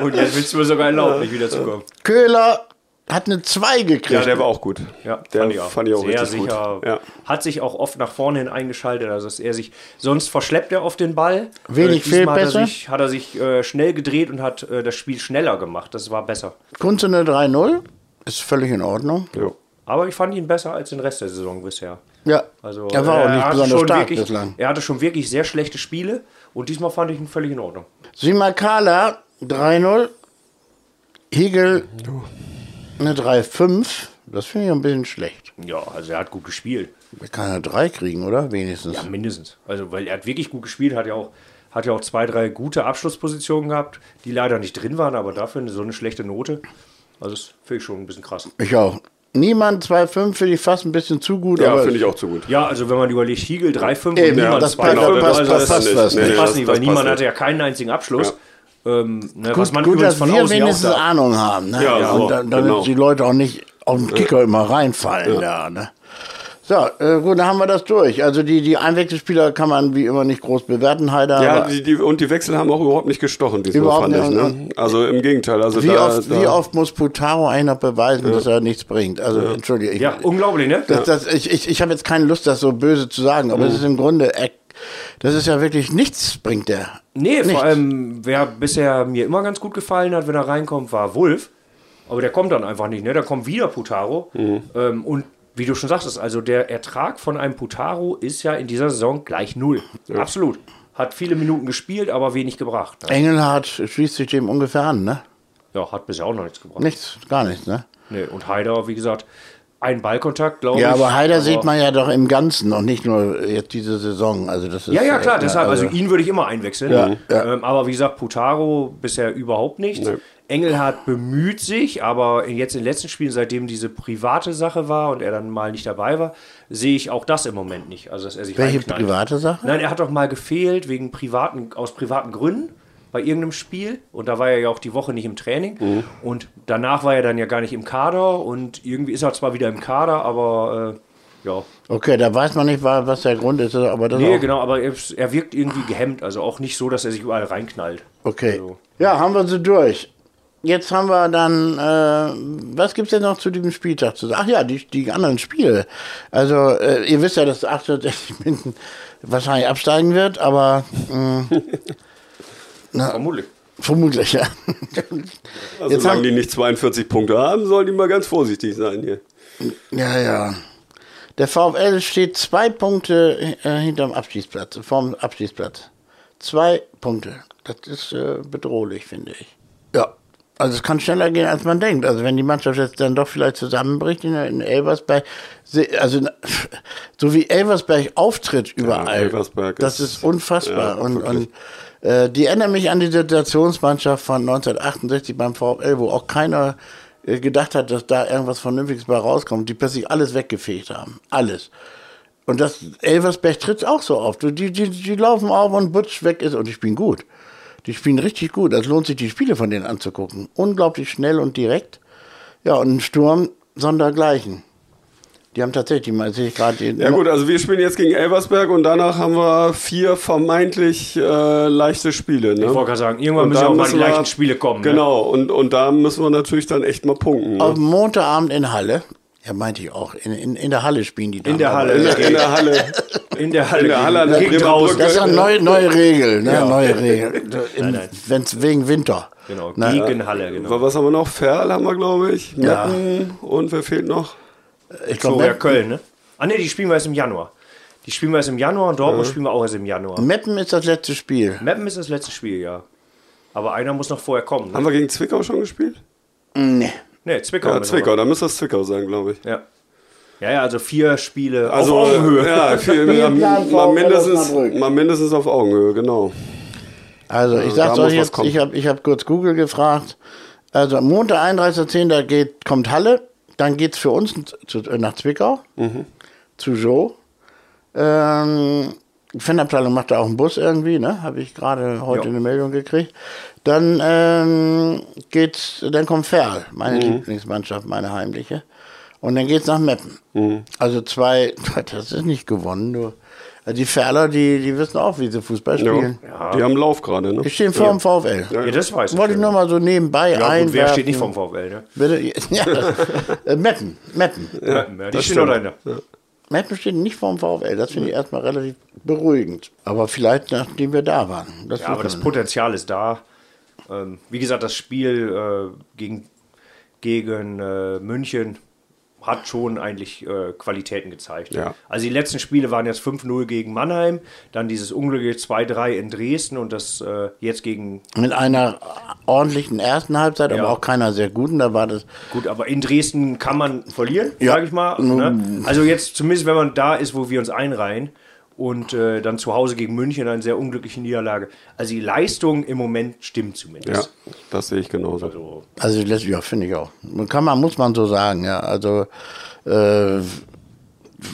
Und jetzt willst du mir sogar erlauben, nicht wiederzukommen. Köhler hat eine 2 gekriegt. Ja, der war auch gut. Ja, der fand ich auch. fand ich auch Sehr richtig sicher. gut. Ja. Hat sich auch oft nach vorne hin eingeschaltet. Also dass er sich, sonst verschleppt er oft den Ball. Wenig Äh, diesmal Fehlpässe. Hat er sich, hat er sich äh, schnell gedreht und hat äh, das Spiel schneller gemacht. Das war besser. Kunze eine 3-0. Ist völlig in Ordnung. Jo. Aber ich fand ihn besser als den Rest der Saison bisher. Ja, Also, er war auch äh, nicht besonders stark wirklich, bislang. Er hatte schon wirklich sehr schlechte Spiele und diesmal fand ich ihn völlig in Ordnung. Simakala 3-0. Hegel eine 3-5. Das finde ich ein bisschen schlecht. Ja, also er hat gut gespielt. Er kann ja 3 kriegen, oder? Wenigstens. Ja, mindestens. Also, weil er hat wirklich gut gespielt, hat ja auch, hat ja auch zwei, drei gute Abschlusspositionen gehabt, die leider nicht drin waren, aber dafür eine, so eine schlechte Note. Also, das finde ich schon ein bisschen krass. Ich auch. Niemand 2-5 finde ich fast ein bisschen zu gut. Ja, aber finde ich auch zu gut. Ja, also wenn man überlegt, Hiegel 3-5 und Eben, niemand das 2-5, passt- also passt- das, passt- das, nicht. nee, passt das- nicht, weil niemand hatte ja keinen einzigen Abschluss. Ähm, ne, was man Gut, dass von wir ja wenigstens. Ahnung haben. Ne? Ja, und so, da, damit genau. die Leute auch nicht auf den Kicker immer reinfallen. Da, ne? So, äh, gut, dann haben wir das durch. Also die, die Einwechselspieler kann man wie immer nicht groß bewerten, Heider. Ja, die, die, und die Wechsel haben auch überhaupt nicht gestochen, diesmal fand ich. nicht, Ne? Also im Gegenteil. Also wie, da, oft, da, wie oft muss Putaro eigentlich noch beweisen, dass er nichts bringt? Also, entschuldige. Ich, Ja, unglaublich, ne? das, das, ich ich, ich habe jetzt keine Lust, das so böse zu sagen, aber es ist im Grunde, äh, das ist ja wirklich nichts, bringt der. Nee, Nichts. vor allem, wer bisher mir immer ganz gut gefallen hat, wenn er reinkommt, war Wolf. Aber der kommt dann einfach nicht, ne? Da kommt wieder Putaro. Ähm, und wie du schon sagtest, also der Ertrag von einem Putaro ist ja in dieser Saison gleich null. Absolut. Hat viele Minuten gespielt, aber wenig gebracht. Ne? Engelhardt schließt sich dem ungefähr an, ne? Ja, hat bisher auch noch nichts gebracht. Nichts, gar nichts, ne? Nee, und Heider, wie gesagt, ein Ballkontakt, glaube ich. Ja, aber Heider sieht man ja doch im Ganzen und nicht nur jetzt diese Saison. Also das ist, Ja, ja, klar, deshalb, also ihn würde ich immer einwechseln. Ja, ja. Ähm, aber wie gesagt, Putaro bisher überhaupt nichts. Nee. Engelhardt bemüht sich, aber jetzt in den letzten Spielen, seitdem diese private Sache war und er dann mal nicht dabei war, sehe ich auch das im Moment nicht. Also, dass er sich Welche private Sache? Nein, er hat doch mal gefehlt wegen privaten, aus privaten Gründen bei irgendeinem Spiel und da war er ja auch die Woche nicht im Training Mhm. und danach war er dann ja gar nicht im Kader und irgendwie ist er zwar wieder im Kader, aber äh, ja, Okay, da weiß man nicht, wa- was der Grund ist, aber das Nee, genau, aber er, er wirkt irgendwie gehemmt, also auch nicht so, dass er sich überall reinknallt. Okay. Also- Ja, haben wir sie durch. jetzt haben wir dann, äh, was gibt's denn noch zu diesem Spieltag zu sagen? Ach ja, die, die anderen Spiele. Also, äh, ihr wisst ja, dass 68 Minden wahrscheinlich absteigen wird, aber mh, Vermutlich. vermutlich, ja. Also, Jetzt solange haben- die nicht 42 Punkte haben, sollen die mal ganz vorsichtig sein hier. Ja, ja. Der VfL steht zwei Punkte äh, hinterm Abstiegsplatz, vorm Abstiegsplatz. Zwei Punkte. Das ist äh, bedrohlich, finde ich. Ja. Also es kann schneller gehen, als man denkt. Also wenn die Mannschaft jetzt dann doch vielleicht zusammenbricht in, in Elversberg, also so wie Elversberg auftritt überall, Elversberg das ist- ist unfassbar. ja, und und äh, die erinnern mich an die Situationsmannschaft von 1968 beim VfL, wo auch keiner äh, gedacht hat, dass da irgendwas Vernünftiges bei rauskommt, die plötzlich alles weggefegt haben. Alles. Und das Elversberg tritt auch so auf. Die, die, die laufen auf und Butsch weg ist und die spielen gut. Die spielen richtig gut. Es lohnt sich, die Spiele von denen anzugucken. Unglaublich schnell und direkt. Ja, und ein Sturm sondergleichen. Die haben tatsächlich mal, sehe ich gerade. Ja gut, also wir spielen jetzt gegen Elversberg und danach haben wir vier vermeintlich äh, leichte Spiele. Ne? Ich wollte gerade sagen, irgendwann Und müssen auch mal die leichten Spiele kommen. Ne? Genau, und, und da müssen wir natürlich dann echt mal punkten. Auf Ne? dem Montagabend in Halle. Ja, meinte ich auch. In, in, in der Halle spielen die In der dann. Halle. In der, in der Halle. In der Halle. In der Halle gegen Bremer draußen. Das ist eine neue, neue Regel, ne? Neue Regel. nein. Wenn es wegen Winter. Genau, Na, gegen Halle, genau. Was haben wir noch? Ferl haben wir, glaube ich. Ja. Und wer fehlt noch? Ich So, glaube, ja, Köln, ne? Ah, ne, die spielen wir erst im Januar. Die spielen wir erst im Januar und Dortmund spielen wir auch erst im Januar. Meppen ist das letzte Spiel. Meppen ist das letzte Spiel, ja. Aber einer muss noch vorher kommen. Haben Ne, wir gegen Zwickau schon gespielt? Nee. nee Zwickau. Ja, Zwickau, da müsste das Zwickau sein, glaube ich. Ja. ja, ja, also vier Spiele Also, auf Augenhöhe. ja, viel, mal, mal, mindestens, mal mindestens auf Augenhöhe, genau. Also, ich da sag's euch jetzt, ich habe ich hab kurz Google gefragt. Also, am Montag, 31.10. geht, kommt Halle, dann geht's für uns zu, nach Zwickau, Mhm. zu Joe. Ähm, die Fanabteilung macht da auch einen Bus irgendwie, ne? Habe ich gerade heute Ja. eine Meldung gekriegt. Dann ähm, geht's, dann kommt Ferl, meine Mhm. Lieblingsmannschaft, meine heimliche. Und dann geht's nach Meppen. Mhm. Also zwei, das ist nicht gewonnen, nur. Die Ferler, die, die wissen auch, wie sie Fußball Ja. spielen. Die haben Lauf gerade, ne? Die stehen vor dem VfL. Ja, das weiß ich. Wollte ich ja. nur mal so nebenbei ja, einwerfen. gut, wer steht nicht vom VfL, ne? Bitte? Ja, äh, Meppen, Meppen. Ja, die das stehen stimmt. dahinter. Meppen steht nicht vorm VfL. Das finde ich erstmal relativ beruhigend. Aber vielleicht, nachdem wir da waren. Das Ja, aber das. Potenzial ist da. Ähm, wie gesagt, das Spiel äh, gegen, gegen äh, München hat schon eigentlich äh, Qualitäten gezeigt. Ja. Also die letzten Spiele waren jetzt 5-0 gegen Mannheim, dann dieses unglückliche 2-3 in Dresden und das äh, jetzt gegen, Mit einer ordentlichen ersten Halbzeit, aber Ja. auch keiner sehr guten. Da war das. gut, aber in Dresden kann man verlieren, Ja. sage ich mal. Ne? Also jetzt zumindest, wenn man da ist, wo wir uns einreihen und äh, dann zu Hause gegen München eine sehr unglückliche Niederlage. Also die Leistung im Moment stimmt Ja, zumindest. das sehe ich genauso. Also, Also letztlich, ja, finde ich auch. Kann man, muss man so sagen, ja. Also, äh,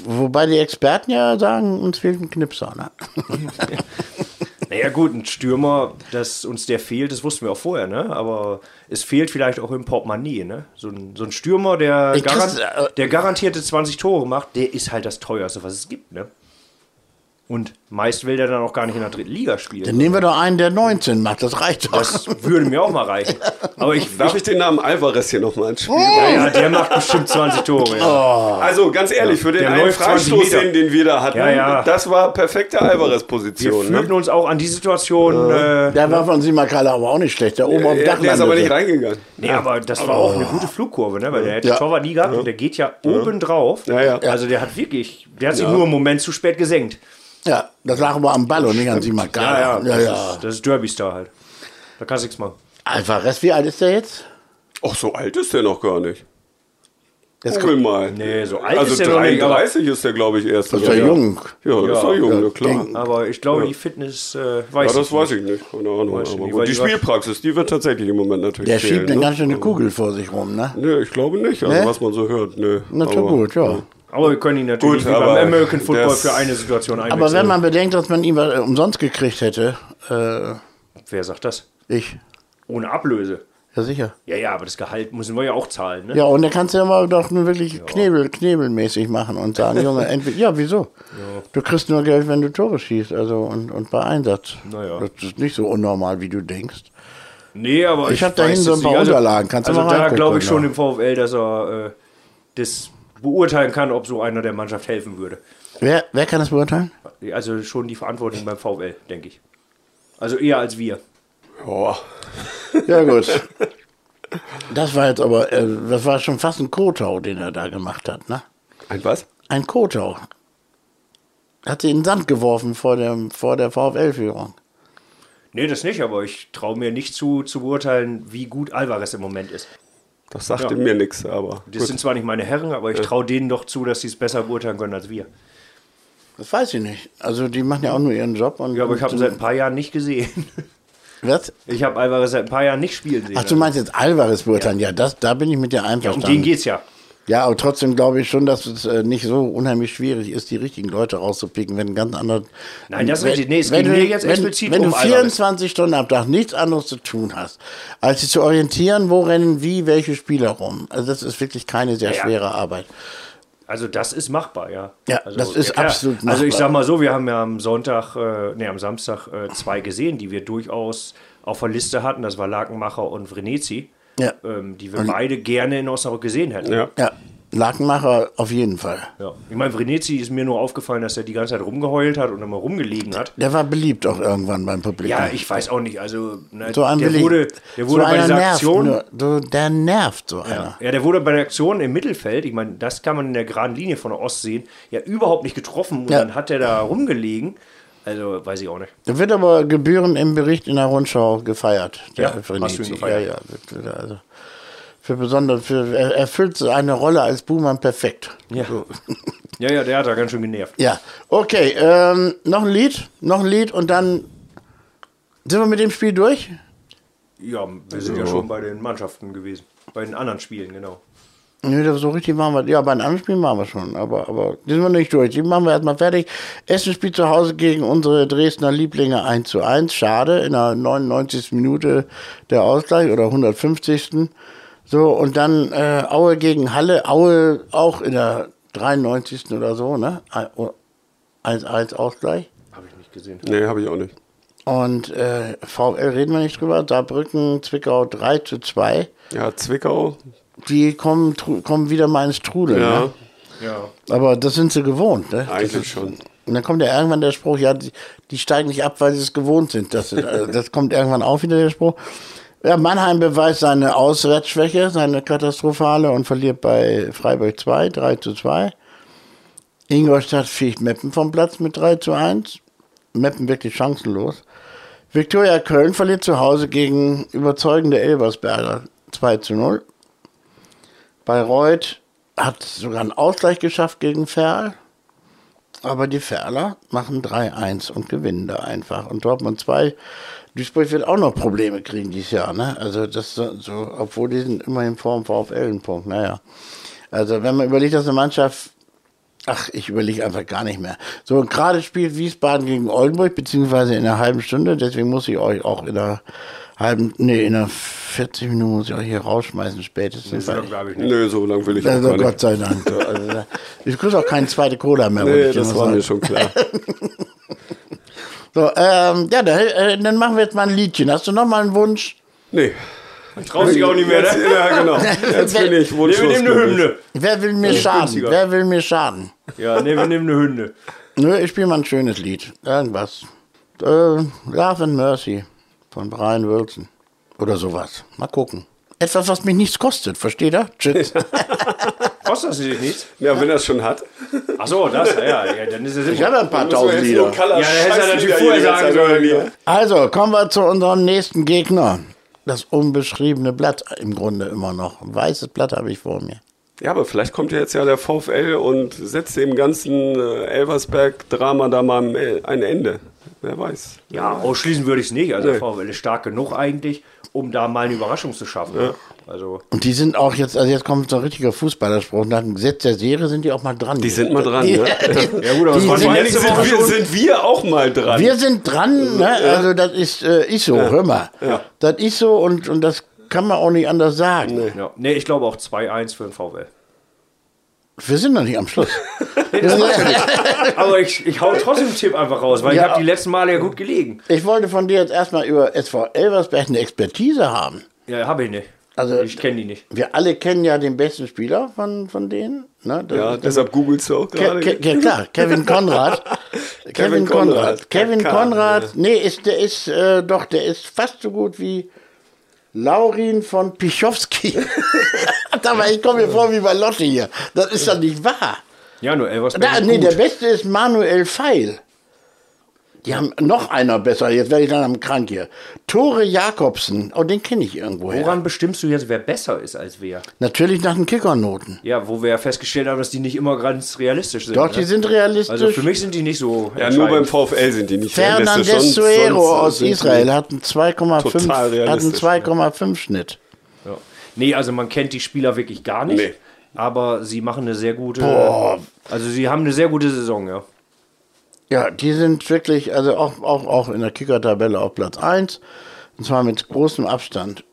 wobei die Experten ja sagen, uns fehlt ein Knipser. Ne? Naja, gut, ein Stürmer, dass uns der fehlt, das wussten wir auch vorher, ne? Aber es fehlt vielleicht auch im Portemonnaie, ne? So ein, so ein Stürmer, der, garan äh, der garantierte 20 Tore macht, der ist halt das teuerste, was es gibt, ne? Und meist will der dann auch gar nicht in der dritten Liga spielen. Dann nehmen wir doch einen, der 19 macht. Das reicht doch. Das würde mir auch mal reichen. Aber ich, Darf ich den Namen Alvarez hier nochmal ins Spiel ja, ja, der macht bestimmt 20 Tore. Ja. Also ganz ehrlich, für den Der einen läuft 20 Freistoß, den, den wir da hatten, Ja, ja. das war perfekte Wir Alvarez-Position. fühlten Ne? uns auch an die Situation. Äh, Der war von Simakala aber auch nicht schlecht. Der oben auf dem Dach der ist aber nicht reingegangen. nee, aber das war auch eine gute Flugkurve, ne? Weil der hätte Ja. Torwart nie gehabt und der geht ja oben drauf. Ja, ja. Also der hat wirklich, der hat sich nur einen Moment zu spät gesenkt. Ja, das lag aber am Ball und nicht an Simakala. Ja, das, ja. Ist, das ist Derby-Star halt. Da kannst du nichts machen. Alvarez, wie alt ist der jetzt? Ach, so alt ist der noch gar nicht. Jetzt Google mal. Nee, so alt also ist der noch nicht, aber- 33 ist der, glaube ich, erst. ist er ja. jung. Ja, das ist Ja. jung, Ja, ja, klar. Aber ich glaube, die Fitness äh, weiß Ja, das ich weiß nicht. ich nicht. Keine Ahnung. Weiß ich Aber nicht, die die Spielpraxis, die wird tatsächlich im Moment natürlich Der fehlen, schiebt eine ne? ganz schöne Kugel vor sich rum, ne? Nee, ich glaube nicht, also Ne? was man so hört. Nee. Na, gut, ja. Aber wir können ihn natürlich Gut, wie beim American Football für eine Situation einwechseln. Aber wenn man bedenkt, dass man ihn umsonst gekriegt hätte, äh, Wer sagt das? ich. Ohne Ablöse. Ja, sicher. Ja, ja, aber das Gehalt müssen wir ja auch zahlen, ne? Ja, und da kannst du ja mal doch nur wirklich Knebel, knebelmäßig machen und sagen, Junge, entweder, ja, wieso? Du kriegst nur Geld, wenn du Tore schießt, also und, und bei Einsatz. Naja. Das ist nicht so unnormal, wie du denkst. Nee, aber Ich hab da weiß hinten so ein paar nicht. Unterlagen. Kannst du also mal da glaube ich schon ja. im VfL, dass er äh, das beurteilen kann, ob so einer der Mannschaft helfen würde. Wer, wer kann das beurteilen? Also schon die Verantwortung beim VfL, denke ich. Also eher als wir. Boah. Ja, gut. Das war jetzt aber, äh, das war schon fast ein Kotau, den er da gemacht hat, ne? Ein was? Ein Kotau. Hat sie in den Sand geworfen vor, dem, vor der VfL-Führung. Nee, das nicht, aber ich traue mir nicht zu, zu beurteilen, wie gut Alvarez im Moment ist. Das sagte Ja. mir nichts, aber. Das gut. sind zwar nicht meine Herren, aber ich traue denen doch zu, dass sie es besser beurteilen können als wir. Das weiß ich nicht. Also die machen ja auch nur ihren Job. Und, Ja, aber ich habe ihn seit ein paar Jahren nicht gesehen. Was? Ich habe Alvarez seit ein paar Jahren nicht spielen sehen. Ach, du meinst jetzt Alvarez beurteilen? Ja, das, da bin ich mit dir ja, um einverstanden. den geht's ja. Ja, aber trotzdem glaube ich schon, dass es äh, nicht so unheimlich schwierig ist, die richtigen Leute rauszupicken, wenn ein ganz anderer. Nein, das ist wenn, richtig. Nee, es wenn ging du, mir jetzt wenn, explizit wenn um du Alvarez. 24 Stunden am Tag nichts anderes zu tun hast, als dich zu orientieren, wo rennen wie welche Spieler rum. Also das ist wirklich keine sehr Ja, ja. schwere Arbeit. Also das ist machbar, ja. Ja, also, das ist klar. absolut Also ich machbar. sag mal so, wir haben ja am Sonntag, äh, nee, am Samstag äh, zwei gesehen, die wir durchaus auf der Liste hatten. Das war Lakenmacher und Vrenetzi, Ja. ähm, die wir beide gerne in Osnabrück gesehen hätten. Ja. Ja, Lakenmacher auf jeden Fall. Ja. Ich meine, Vrenetzi ist mir nur aufgefallen, dass er die ganze Zeit rumgeheult hat und immer rumgelegen hat. Der war beliebt auch irgendwann beim Publikum. Ja, ich weiß auch nicht. Also, ne, so ein der Willi- wurde, der wurde so bei einer dieser nervt Aktion. nur. So, der nervt so einer. Ja. ja, der wurde bei der Aktion im Mittelfeld, ich meine, das kann man in der geraden Linie von der Ost sehen, ja überhaupt nicht getroffen und Ja. dann hat er da rumgelegen. Also, weiß ich auch nicht. Der wird aber gebührend im Bericht in der Rundschau gefeiert. Der Ja, hast du ihn gefeiert? Ja, ja. wird- Also für besonders, für, er erfüllt seine Rolle als Buhmann perfekt. Ja. ja, ja, der hat da ganz schön genervt. Ja, okay. Ähm, noch ein Lied, noch ein Lied und dann sind wir mit dem Spiel durch. Ja, wir sind ja schon bei den Mannschaften gewesen. Bei den anderen Spielen, genau. Nee, das so richtig machen wir. Ja, bei den anderen Spielen machen wir schon, aber, aber die sind wir nicht durch. Die machen wir erstmal fertig. Essen spielt zu Hause gegen unsere Dresdner Lieblinge 1 zu 1. Schade, in der 99. Minute der Ausgleich oder 150. So, und dann äh, Aue gegen Halle. Aue auch in der 93. oder so, ne? 1-1 Ausgleich. Habe ich nicht gesehen. Nee, habe ich auch nicht. Und äh, VfL reden wir nicht drüber. Saarbrücken, Zwickau 3 zu 2. Ja, Zwickau. Die kommen, kommen wieder mal ins Trudeln. Ja, Ne? Ja. Aber das sind sie gewohnt. Ne? Eigentlich ist- schon. Und dann kommt ja irgendwann der Spruch, ja, die, die steigen nicht ab, weil sie es gewohnt sind. Das, äh, das kommt irgendwann auch wieder der Spruch. Ja, Mannheim beweist seine Auswärtsschwäche, seine katastrophale und verliert bei Freiburg 2, 3 zu 2. Ingolstadt fegt Meppen vom Platz mit 3 zu 1. Meppen wirklich chancenlos. Viktoria Köln verliert zu Hause gegen überzeugende Elversberger 2 zu 0. Bayreuth hat sogar einen Ausgleich geschafft gegen Ferl. Aber die Ferler machen 3-1 und gewinnen da einfach. Und Dortmund 2, Duisburg wird auch noch Probleme kriegen dieses Jahr. Ne? Also das so, obwohl die sind immerhin vor dem VfL einen Punkt. Naja. Also wenn man überlegt, dass eine Mannschaft, ach, ich überlege einfach gar nicht mehr. So, gerade spielt Wiesbaden gegen Oldenburg, beziehungsweise in einer halben Stunde, deswegen muss ich euch auch in einer halben, nee, in einer 40 Minuten muss ich euch hier rausschmeißen spätestens. Glaube ich nicht. Nö, so lange will ich auch also gar nicht. Gott sei Dank. So, also, ich kriege auch keine zweite Cola mehr. Nee, ich das war sagen. mir schon klar. So, ähm, ja, da, äh, dann machen wir jetzt mal ein Liedchen. Hast du noch mal einen Wunsch? Nee. Traust dich auch nicht mehr, Jetzt, ne? ja, genau. Jetzt bin ich Nee, wunschlos. wir nehmen eine. Hymne. Wer will mir schaden? Wer will mir schaden? Ja, nee, wir nehmen eine Hymne. Nö, ich spiele mal ein schönes Lied. Irgendwas. Äh, Love and Mercy von Brian Wilson. Oder sowas. Mal gucken. Etwas, was mich nichts kostet, versteht ihr? Tschüss. Kostet das dich nichts? Ja, wenn er es schon hat. Ach so, das, ja, ja, dann ist es Ich habe ein paar tausend Lieder. Ja, da hättest du Scheißlieder natürlich vorher sagen sollen. Also, kommen wir zu unserem nächsten Gegner. Das unbeschriebene Blatt im Grunde immer noch. Ein weißes Blatt habe ich vor mir. Ja, aber vielleicht kommt ja jetzt ja der VfL und setzt dem ganzen äh, Elversberg-Drama da mal ein Ende. Wer weiß. Ja, ausschließen würde ich es nicht. Also Nee. der VfL ist stark genug eigentlich, um da mal eine Überraschung zu schaffen. Also Und die sind auch jetzt, also jetzt kommt so ein richtiger Fußballerspruch. Nach dem Gesetz der Serie sind die auch mal dran. Die sind mal dran, Die- ne? Ja gut, aber Die sind- letzte sind, Woche wir, sind wir auch mal dran. Wir sind dran, ne? also das ist, äh, ist so, hör mal. Das ist so und, und das kann man auch nicht anders sagen. Ja. Nee, ich glaube auch 2-1 für den VfL. Wir sind noch nicht am Schluss. Aber ich, ich hau trotzdem einen Tipp einfach raus, weil Ja. ich habe die letzten Male ja gut gelegen. Ich wollte von dir jetzt erstmal über SV Elversberg eine Expertise haben. Ja, habe ich nicht. Also- ich kenne die nicht. Wir alle kennen ja den besten Spieler von, von denen. Ne? Das Ja, deshalb googelst du auch Ke gerade. Ke klar, Kevin Konrad. Kevin Konrad. Konrad. Kevin Konrad, ja. nee, ist, der ist äh, doch, der ist fast so gut wie Laurin von Pichowski. Aber ich komme mir vor wie bei Lotte hier. Das ist doch nicht wahr. Ja, nur Elversberg Da, nee, der Beste ist Manuel Feil. Die haben noch einer besser, jetzt werde ich dann am krank hier. Tore Jakobsen, oh, den kenne ich irgendwo her. Woran bestimmst du jetzt, wer besser ist als wer? Natürlich nach den Kickernoten. Ja, wo wir ja festgestellt haben, dass die nicht immer ganz realistisch sind. Doch, ne? die sind realistisch. Also für mich sind die nicht so. Ja, nur beim. VfL sind die nicht Fernandez realistisch. Sonst- Suero aus Israel hat einen 2,5 Total hat einen realistisch, 2,5 Schnitt. Ja. Nee, also man kennt die Spieler wirklich gar nicht. Nee. Aber sie machen eine sehr gute. Boah. Also sie haben eine sehr gute Saison, ja. Ja, die sind wirklich, also auch, auch, auch in der Kicker-Tabelle auf Platz 1. Und zwar mit großem Abstand.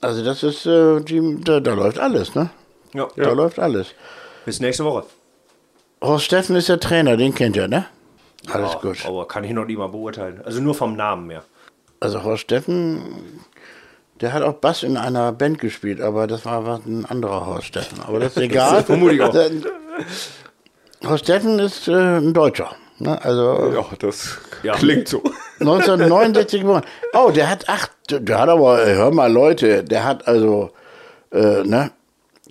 Also das ist, äh, die, da, da läuft alles, ne? ja. Da läuft alles. Bis nächste Woche. Horst Steffen ist der Trainer, den kennt ihr, ne? Alles Ja, gut. Aber kann ich noch nicht mal beurteilen. Also nur vom Namen her. Also Horst Steffen, der hat auch Bass in einer Band gespielt, aber das war was ein anderer Horst Steffen. Aber das ist egal. Vermute ich auch. Horst Steffen ist äh, ein Deutscher. Ne? Also Ja, das Ja. klingt so. 1969 geboren. Oh, der hat acht, der hat aber, ey, hör mal Leute, der hat also, äh, ne,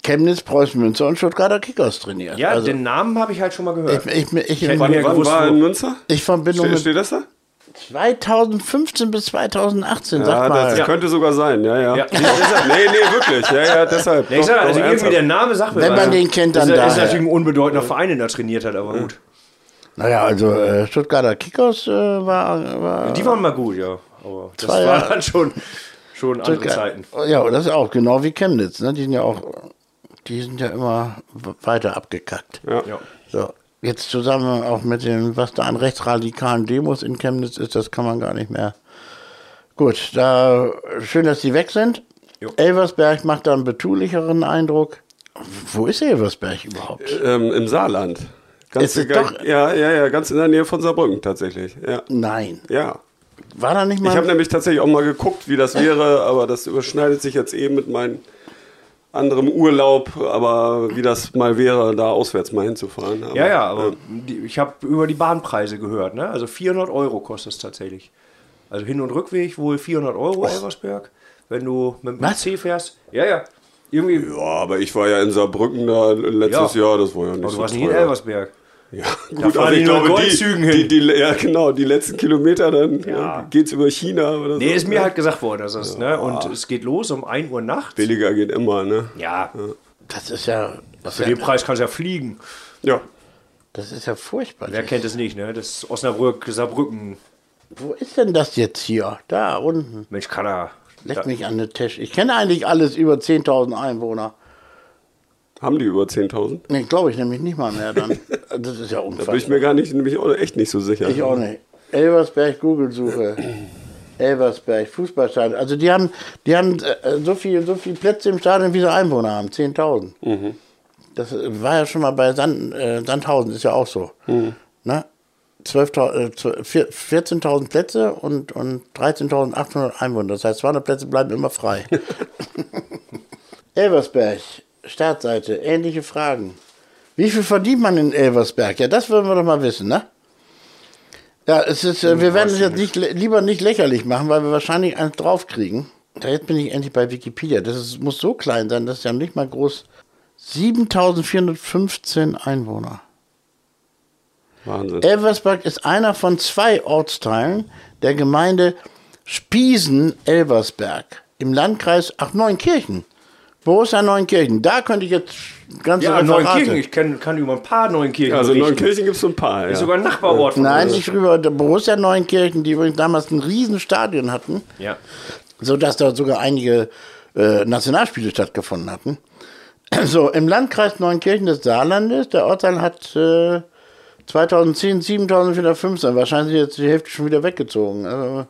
Chemnitz, Preußen, Münster und Stuttgarter Kickers trainiert. Ja, also, den Namen habe ich halt schon mal gehört. ich, ich, ich, hätte ich, Wann, ja gewusst, war in Münster? ich Verbindung Steht, mit steht das da? 2015 bis 2018, Ja, sag mal. das könnte sogar sein, ja, ja. Ja. nee, nee, wirklich. Ja, ja, deshalb. Ja, ich sag, also irgendwie ernsthaft. der Name sagt mir Wenn man den kennt, dann das ist, ist daher. natürlich ein unbedeutender Verein, den er trainiert hat, aber gut. Naja, also äh, Stuttgarter Kickers äh, war, war Die waren mal gut, ja. Aber das Zwei war Jahre. dann schon, schon andere Stuttgart- Zeiten. Ja, das ist auch genau wie Chemnitz. Ne? Die sind ja auch, die sind ja immer weiter abgekackt. Ja. Ja. So, jetzt zusammen auch mit dem, was da an rechtsradikalen Demos in Chemnitz ist, das kann man gar nicht mehr. Gut, da schön, dass die weg sind. Jo. Elversberg macht da einen betulicheren Eindruck. Wo ist Elversberg überhaupt? Ähm, Im Saarland. Ganz, es doch- ja, ja, ja, ganz in der Nähe von Saarbrücken tatsächlich. Ja. Nein. ja. War da nicht mal. Ich habe nämlich tatsächlich auch mal geguckt, wie das wäre, aber das überschneidet sich jetzt eben mit meinem anderem Urlaub, aber wie das mal wäre, da auswärts mal hinzufahren. Aber, Ja, ja, aber die, ich habe über die Bahnpreise gehört, ne? Also 400 Euro kostet es tatsächlich. Also Hin- und Rückweg wohl 400 Euro, Elversberg. Wenn du mit dem Was? IC fährst. Ja, ja. Irgendwie. Ja, aber ich war ja in Saarbrücken da letztes Ja. Jahr, das war ja nicht Aber du so warst nicht in. Elversberg. Ja, gut, aber die ich glaube, die, Goldzügen die, hin. die, ja genau, die letzten Kilometer, dann Ja. ja. geht's über China oder so. Nee, ist mir halt gesagt worden, dass es, ne? Und es geht los um 1 Uhr nachts. Billiger geht immer, ne? Ja, das ist ja. Das für ist den ja, Preis kannst du ja fliegen. Ja. das ist ja furchtbar. Wer kennt es nicht, ne? Das ist Osnabrück, Saarbrücken. Wo ist denn das jetzt hier? Da unten. Mensch, kann er. Leck Ja. mich an den Tisch. Ich kenne eigentlich alles über 10.000 Einwohner. Haben die über 10.000? Nee, glaube ich nämlich nicht mal mehr dann. Das ist ja Da bin ich unfassbar. mir gar nicht, nämlich auch echt nicht so sicher. Ich auch nicht. Elversberg, Google-Suche. Elversberg, Fußballstadion. Also die haben, die haben äh, so viel, so viel Plätze im Stadion, wie sie Einwohner haben. 10.000. Das äh, war ja schon mal bei Sand, äh, Sandhausen, ist ja auch so. Ne? 12.000, äh, 14.000 Plätze und, und 13.800 Einwohner. Das heißt, 200 Plätze bleiben immer frei. Elversberg, Startseite, ähnliche Fragen. Wie viel verdient man in Elversberg? Ja, das wollen wir doch mal wissen, ne? Ja, es ist, äh, wir werden es jetzt nicht, lieber nicht lächerlich machen, weil wir wahrscheinlich eins draufkriegen. Ja, jetzt bin ich endlich bei Wikipedia. Das ist, muss so klein sein, das ist ja nicht mal groß. 7415 Einwohner. Wahnsinn. Elversberg ist einer von zwei Ortsteilen der Gemeinde Spiesen-Elversberg im Landkreis, ach, Neunkirchen. Borussia Neunkirchen. Da könnte ich jetzt ganz Ja, einfach Neunkirchen. Ich kenn, kann über ein paar Neunkirchen Also in berichten. Neunkirchen gibt es so ein paar. Ja. Ist sogar ein Nachbarort von Nein, uns. nicht rüber. Der Borussia Neunkirchen, die übrigens damals ein Riesenstadion hatten, Ja. sodass da sogar einige äh, Nationalspiele stattgefunden hatten. So, im Landkreis Neunkirchen des Saarlandes, der Ortsteil hat äh, 2010 7415, wahrscheinlich ist jetzt die Hälfte schon wieder weggezogen. Also,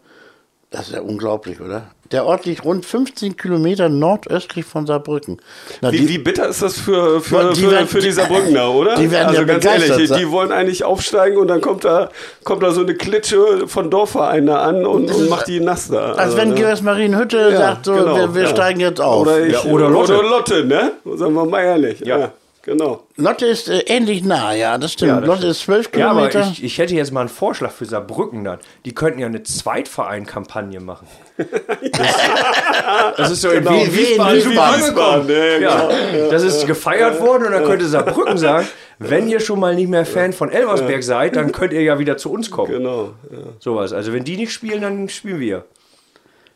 Das ist ja unglaublich, oder? Der Ort liegt rund 15 Kilometer nordöstlich von Saarbrücken. Na, Wie, die- wie bitter ist das für, für, Die für, werden- für die Saarbrückener, oder? die werden also ja ganz ehrlich, die, sein. die wollen eigentlich aufsteigen und dann kommt da, kommt da so eine Klitsche von Dorfvereinen da an und, und macht die nass da. als Also, wenn ne? Geras Marienhütte Ja, sagt, so, genau, wir, wir ja. steigen jetzt auf. Oder, ich, Ja, oder Lotte. Oder Lotte, ne? Sagen wir mal ehrlich. Ja. Ja, genau. Lotte ist äh, ähnlich nah, ja, das stimmt. Ja, das Lotte stimmt. ist 12 Ja, aber Kilometer. ich, ich hätte jetzt mal einen Vorschlag für Saarbrücken dann. Die könnten ja eine Zweitverein-Kampagne machen. Das, das ist so Genau. in Wie- wie in Wiesbaden super Wiesbaden. angekommen. Ja, Ja, das ist gefeiert worden und dann könnte Saarbrücken sagen, wenn ihr schon mal nicht mehr Fan von Elversberg seid, dann könnt ihr ja wieder zu uns kommen. Genau. Ja. Sowas. Also wenn die nicht spielen, dann spielen wir.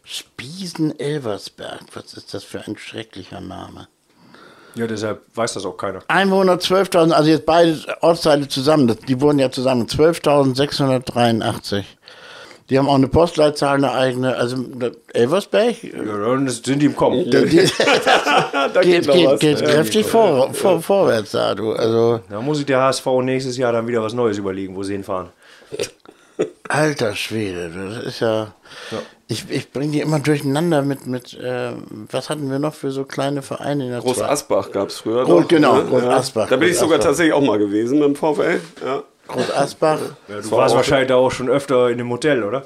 Spiesen-Elversberg, was ist das für ein schrecklicher Name? Ja, deshalb weiß das auch keiner. Einwohner 12.000, also jetzt beide Ortsteile zusammen, die wurden ja zusammen 12.683. Die haben auch eine Postleitzahl, eine eigene, also Elversberg Ja, dann sind die im Kommen. Da geht, geht, was. geht Ja. kräftig vor, vor, vorwärts da, du. Also, Da muss sich der HSV nächstes Jahr dann wieder was Neues überlegen, wo sie hinfahren. alter Schwede, das ist ja. Ich, ich bringe die immer durcheinander mit, mit äh, was hatten wir noch für so kleine Vereine in der Groß Asbach gab es früher. Groß- noch, genau, ne? Groß Ja. Asbach, Da bin ich sogar Asbach. tatsächlich auch mal gewesen dem VfL. Ja. Groß Asbach. Ja, du war warst wahrscheinlich da auch schon öfter in dem Hotel, oder?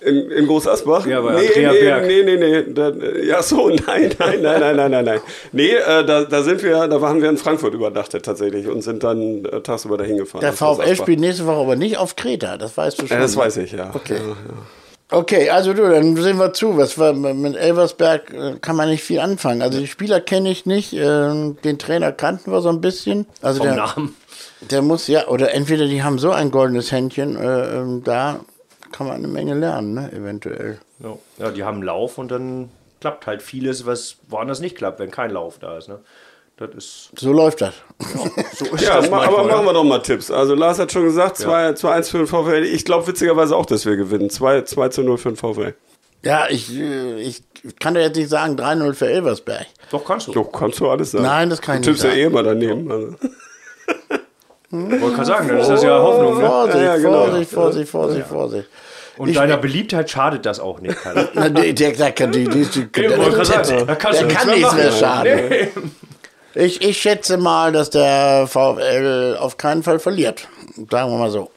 In, in Groß Asbach? Ja, bei nee, Andrea nee, Berg. nee, nee, nee. Da, ja, so, nein, nein, nein, nein, nein, nein, nein. Nee, äh, da, da sind wir, da waren wir in Frankfurt übernachtet tatsächlich und sind dann äh, tagsüber dahin gefahren. Der VfL spielt nächste Woche aber nicht auf Kreta, das weißt du schon. Ja, das weiß ich, ja. Okay. Ja, ja. Okay, also du, dann sehen wir zu. Was war mit Elversberg äh, kann man nicht viel anfangen. Also die Spieler kenne ich nicht, ähm, den Trainer kannten wir so ein bisschen. Also Vom der, Namen. der muss ja, oder entweder die haben so ein goldenes Händchen, äh, ähm, da kann man eine Menge lernen, ne, eventuell. Ja. ja, die haben Lauf und dann klappt halt vieles, was woanders nicht klappt, wenn kein Lauf da ist. Ne? Das ist So läuft das. so ist Ja, das manchmal, aber ja. machen wir doch mal Tipps. Also Lars hat schon gesagt, 2 zu 1 für den VfL. Ich glaube witzigerweise auch, dass wir gewinnen. 2, 2 zu 0 für den VfL. Ja, ich, äh, ich kann dir jetzt nicht sagen 3-0 für Elversberg. Doch, kannst du. Doch, kannst du alles sagen. Nein, das kann ich Du nicht tippst ja eh immer daneben. Also. Wollte gerade sagen, dann ist das ja Hoffnung. Ne? Vorsicht, Ja, ja, genau. Vorsicht, Vorsicht, Vorsicht, Vorsicht. Und Ich- deiner Beliebtheit schadet das auch nicht. Kalle. Der, der, der, der du kann nichts mehr schaden. Nee. Ich, ich schätze mal, dass der VfL auf keinen Fall verliert. Sagen wir mal so.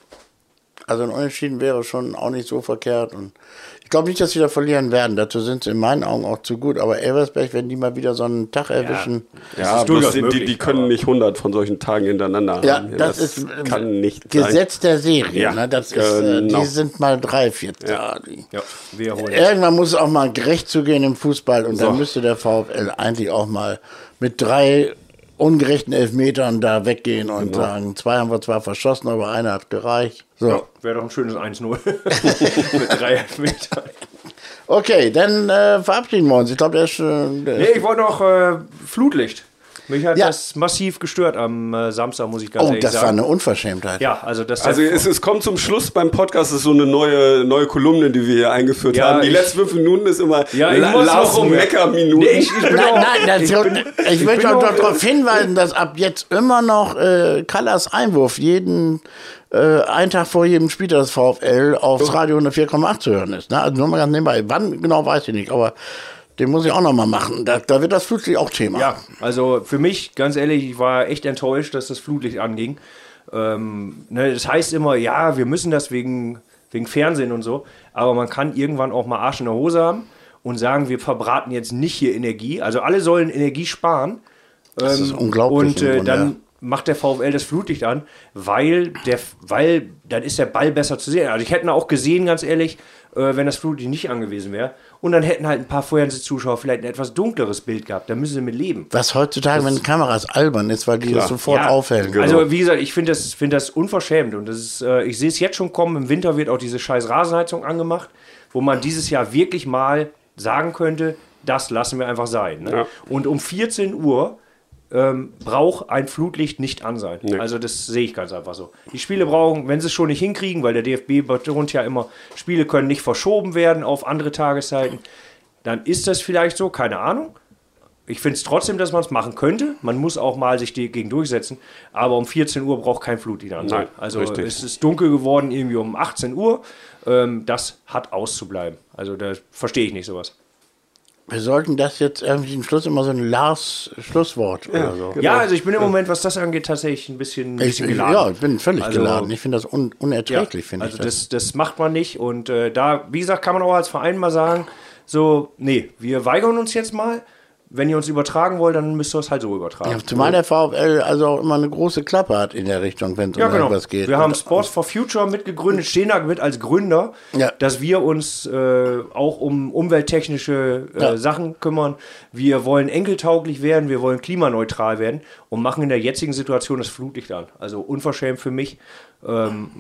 Also ein Unentschieden wäre schon auch nicht so verkehrt. Und ich glaube nicht, dass sie da verlieren werden. Dazu sind sie in meinen Augen auch zu gut. Aber Elversberg, wenn die mal wieder so einen Tag erwischen. Ja, ist bloß durchaus die, die, möglich, können nicht 100 von solchen Tagen hintereinander Ja, haben. das, ist äh, kann nicht sein. Gesetz der Serie. Ja, ne? das ist, äh, genau. die sind mal drei, vier. Die. Ja, wir holen das. Irgendwann muss es auch mal gerecht zugehen im Fußball und So. dann müsste der VfL eigentlich auch mal mit drei ungerechten Elfmetern da weggehen und Genau. sagen, zwei haben wir zwar verschossen, aber einer hat gereicht. So. Ja, Wäre doch ein schönes 1-0 mit drei Metern. Okay, dann äh, verabschieden wir uns. Ich glaube, der ist, äh, der Nee, ich wollte noch äh, Flutlicht. Mich hat Ja. das massiv gestört am äh, Samstag, muss ich ganz Oh, ehrlich das war sagen. eine Unverschämtheit. ja, also das Also es, es kommt zum Schluss beim Podcast, ist so eine neue, neue Kolumne, die wir hier eingeführt Ja, haben. Die ich- letzten fünf Minuten ist immer Ja, ich La- muss Lars mehr. Mecker-Minuten. Nee, ich, ich Nein, auch, nein, das, ich ich, bin, ich möchte bin auch darauf hinweisen, dass ab jetzt immer noch äh, Kallas Einwurf jeden äh, einen Tag vor jedem Spiel des VfL aufs Radio 104,8 zu hören ist. Ne? Also nur mal ganz nebenbei. Wann genau weiß ich nicht, aber den muss ich auch noch mal machen. Da, da wird das Flutlicht auch Thema. Ja, also für mich, ganz ehrlich, ich war echt enttäuscht, dass das Flutlicht anging. Ähm, ne, das heißt immer, ja, wir müssen das wegen, wegen Fernsehen und so, aber man kann irgendwann auch mal Arsch in der Hose haben und sagen, wir verbraten jetzt nicht hier Energie. Also alle sollen Energie sparen. Das ist Ähm, unglaublich Und äh, dann ja. macht der VfL das Flutlicht an, weil der, weil dann ist der Ball besser zu sehen. Also ich hätte ihn auch gesehen, ganz ehrlich, äh, wenn das Flutlicht nicht angewiesen wäre. Und dann hätten halt ein paar Fernsehzuschauer vielleicht ein etwas dunkleres Bild gehabt. Da müssen sie mit leben. Was heutzutage mit den Kameras albern ist, weil die das sofort Ja, aufhellen. genau. Also wie gesagt, ich finde das, find das unverschämt und das ist, äh, ich sehe es jetzt schon kommen. Im Winter wird auch diese scheiß Rasenheizung angemacht, wo man dieses Jahr wirklich mal sagen könnte, das lassen wir einfach sein. Ne? Ja. Und um 14 Uhr ähm, braucht ein Flutlicht nicht an sein. Nee. Also das sehe ich ganz einfach so. Die Spiele brauchen, wenn sie es schon nicht hinkriegen, weil der DFB betont ja immer, Spiele können nicht verschoben werden auf andere Tageszeiten, dann ist das vielleicht so, keine Ahnung. Ich finde es trotzdem, dass man es machen könnte. Man muss auch mal sich dagegen durchsetzen. Aber um 14 Uhr braucht kein Flutlicht an. sein. Also richtig. es ist dunkel geworden, irgendwie um 18 Uhr. Ähm, das hat auszubleiben. Also da verstehe ich nicht sowas. Wir sollten das jetzt irgendwie im Schluss immer so ein Lars-Schlusswort oder so. Ja, also ich bin im Moment, was das angeht, tatsächlich ein bisschen, ein Ich, bisschen ich, geladen. ja, ich bin völlig Also- geladen. Ich finde das un, unerträglich, finde also ich. das, das macht man nicht. Und äh, da, wie gesagt, kann man auch als Verein mal sagen, so, nee, wir weigern uns jetzt mal. Wenn ihr uns übertragen wollt, dann müsst ihr es halt so übertragen. Ja, zumal der VfL also auch immer eine große Klappe hat in der Richtung, wenn es Ja, um genau. irgendwas geht. Wir haben Sports for Future mitgegründet, stehen da mit als Gründer, Ja. dass wir uns äh, auch um umwelttechnische äh, Ja. Sachen kümmern. Wir wollen enkeltauglich werden, wir wollen klimaneutral werden und machen in der jetzigen Situation das Flutlicht an. Also unverschämt für mich. Ähm,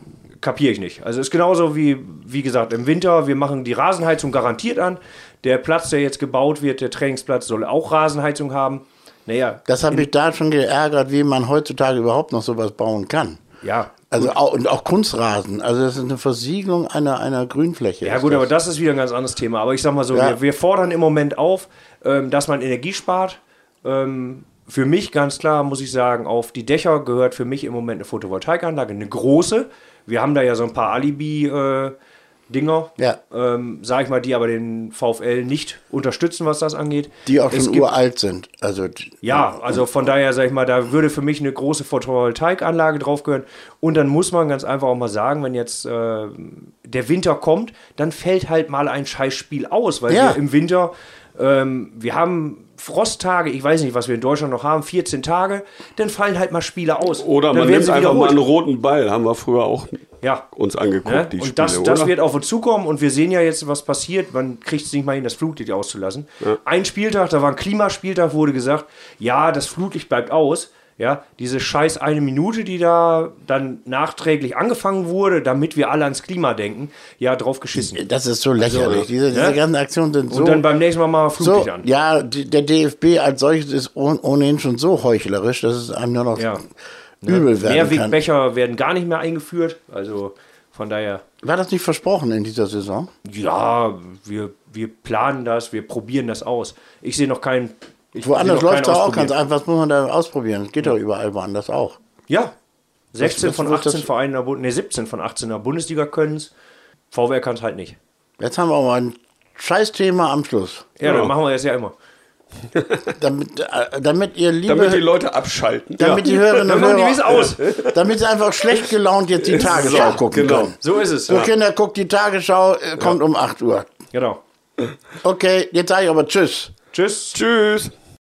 kapiere ich nicht. Also ist genauso wie, wie gesagt, im Winter, wir machen die Rasenheizung garantiert an. Der Platz, der jetzt gebaut wird, der Trainingsplatz, soll auch Rasenheizung haben. Naja, Das hat mich da schon geärgert, wie man heutzutage überhaupt noch sowas bauen kann. ja, Also auch, und auch Kunstrasen. Also das ist eine Versiegelung einer, einer Grünfläche. Ja gut, das. aber das ist wieder ein ganz anderes Thema. Aber ich sag mal so, Ja. wir, wir fordern im Moment auf, ähm, dass man Energie spart. Ähm, für mich ganz klar muss ich sagen, auf die Dächer gehört für mich im Moment eine Photovoltaikanlage, eine große. Wir haben da ja so ein paar Alibi-Dinger, Ja. ähm, sag ich mal, die aber den VfL nicht unterstützen, was das angeht. Die auch Es schon uralt sind. Also ja, also von daher sage ich mal, da würde für mich eine große Photovoltaikanlage drauf gehören. Und dann muss man ganz einfach auch mal sagen, wenn jetzt äh, der Winter kommt, dann fällt halt mal ein Scheißspiel aus, weil Ja. wir im Winter, ähm, wir haben Frosttage, ich weiß nicht, was wir in Deutschland noch haben, 14 Tage, dann fallen halt mal Spiele aus. Oder dann man nimmt einfach mal einen roten Ball. Haben wir früher auch Ja. uns angeguckt, Ne? die und Spiele, das, das wird auf uns zukommen und wir sehen ja jetzt, was passiert. Man kriegt es nicht mal hin, das Flutlicht auszulassen. Ein Spieltag, da war ein Klimaspieltag, wurde gesagt, ja, das Flutlicht bleibt aus. Ja, diese scheiß eine Minute, die da dann nachträglich angefangen wurde, damit wir alle ans Klima denken, ja, drauf geschissen. das ist so lächerlich. diese diese ne? ganzen Aktionen sind so. Und dann beim nächsten Mal mal so Flutlicht an. ja, die, der DFB als solches ist ohn- ohnehin schon so heuchlerisch, dass es einem nur noch Ja. Übel werden kann. Mehrwegbecher werden gar nicht mehr eingeführt. Also von daher, War das nicht versprochen in dieser Saison? ja, wir, wir planen das, wir probieren das aus. Ich sehe noch keinen. Ich Woanders läuft doch auch ganz einfach. Was muss man da ausprobieren? Das geht doch überall woanders auch. Ja. 16 was- von was 18 das- Vereinen, der Bund- nee, 17 von 18 der Bundesliga können es. VW kann es halt nicht. Jetzt haben wir aber ein Scheißthema am Schluss. Ja, Ja. dann machen wir das ja immer. Damit, äh, damit ihr liebe, Damit die Leute abschalten. damit die Hörerinnen Dann und machen die Hörer, aus. damit sie einfach schlecht gelaunt jetzt die Tagesschau gucken genau. können. So ist es. So Kinder, guckt die Tagesschau, äh, kommt um 8 Uhr. Genau. Okay, jetzt sage ich aber Tschüss. Tschüss. Tschüss.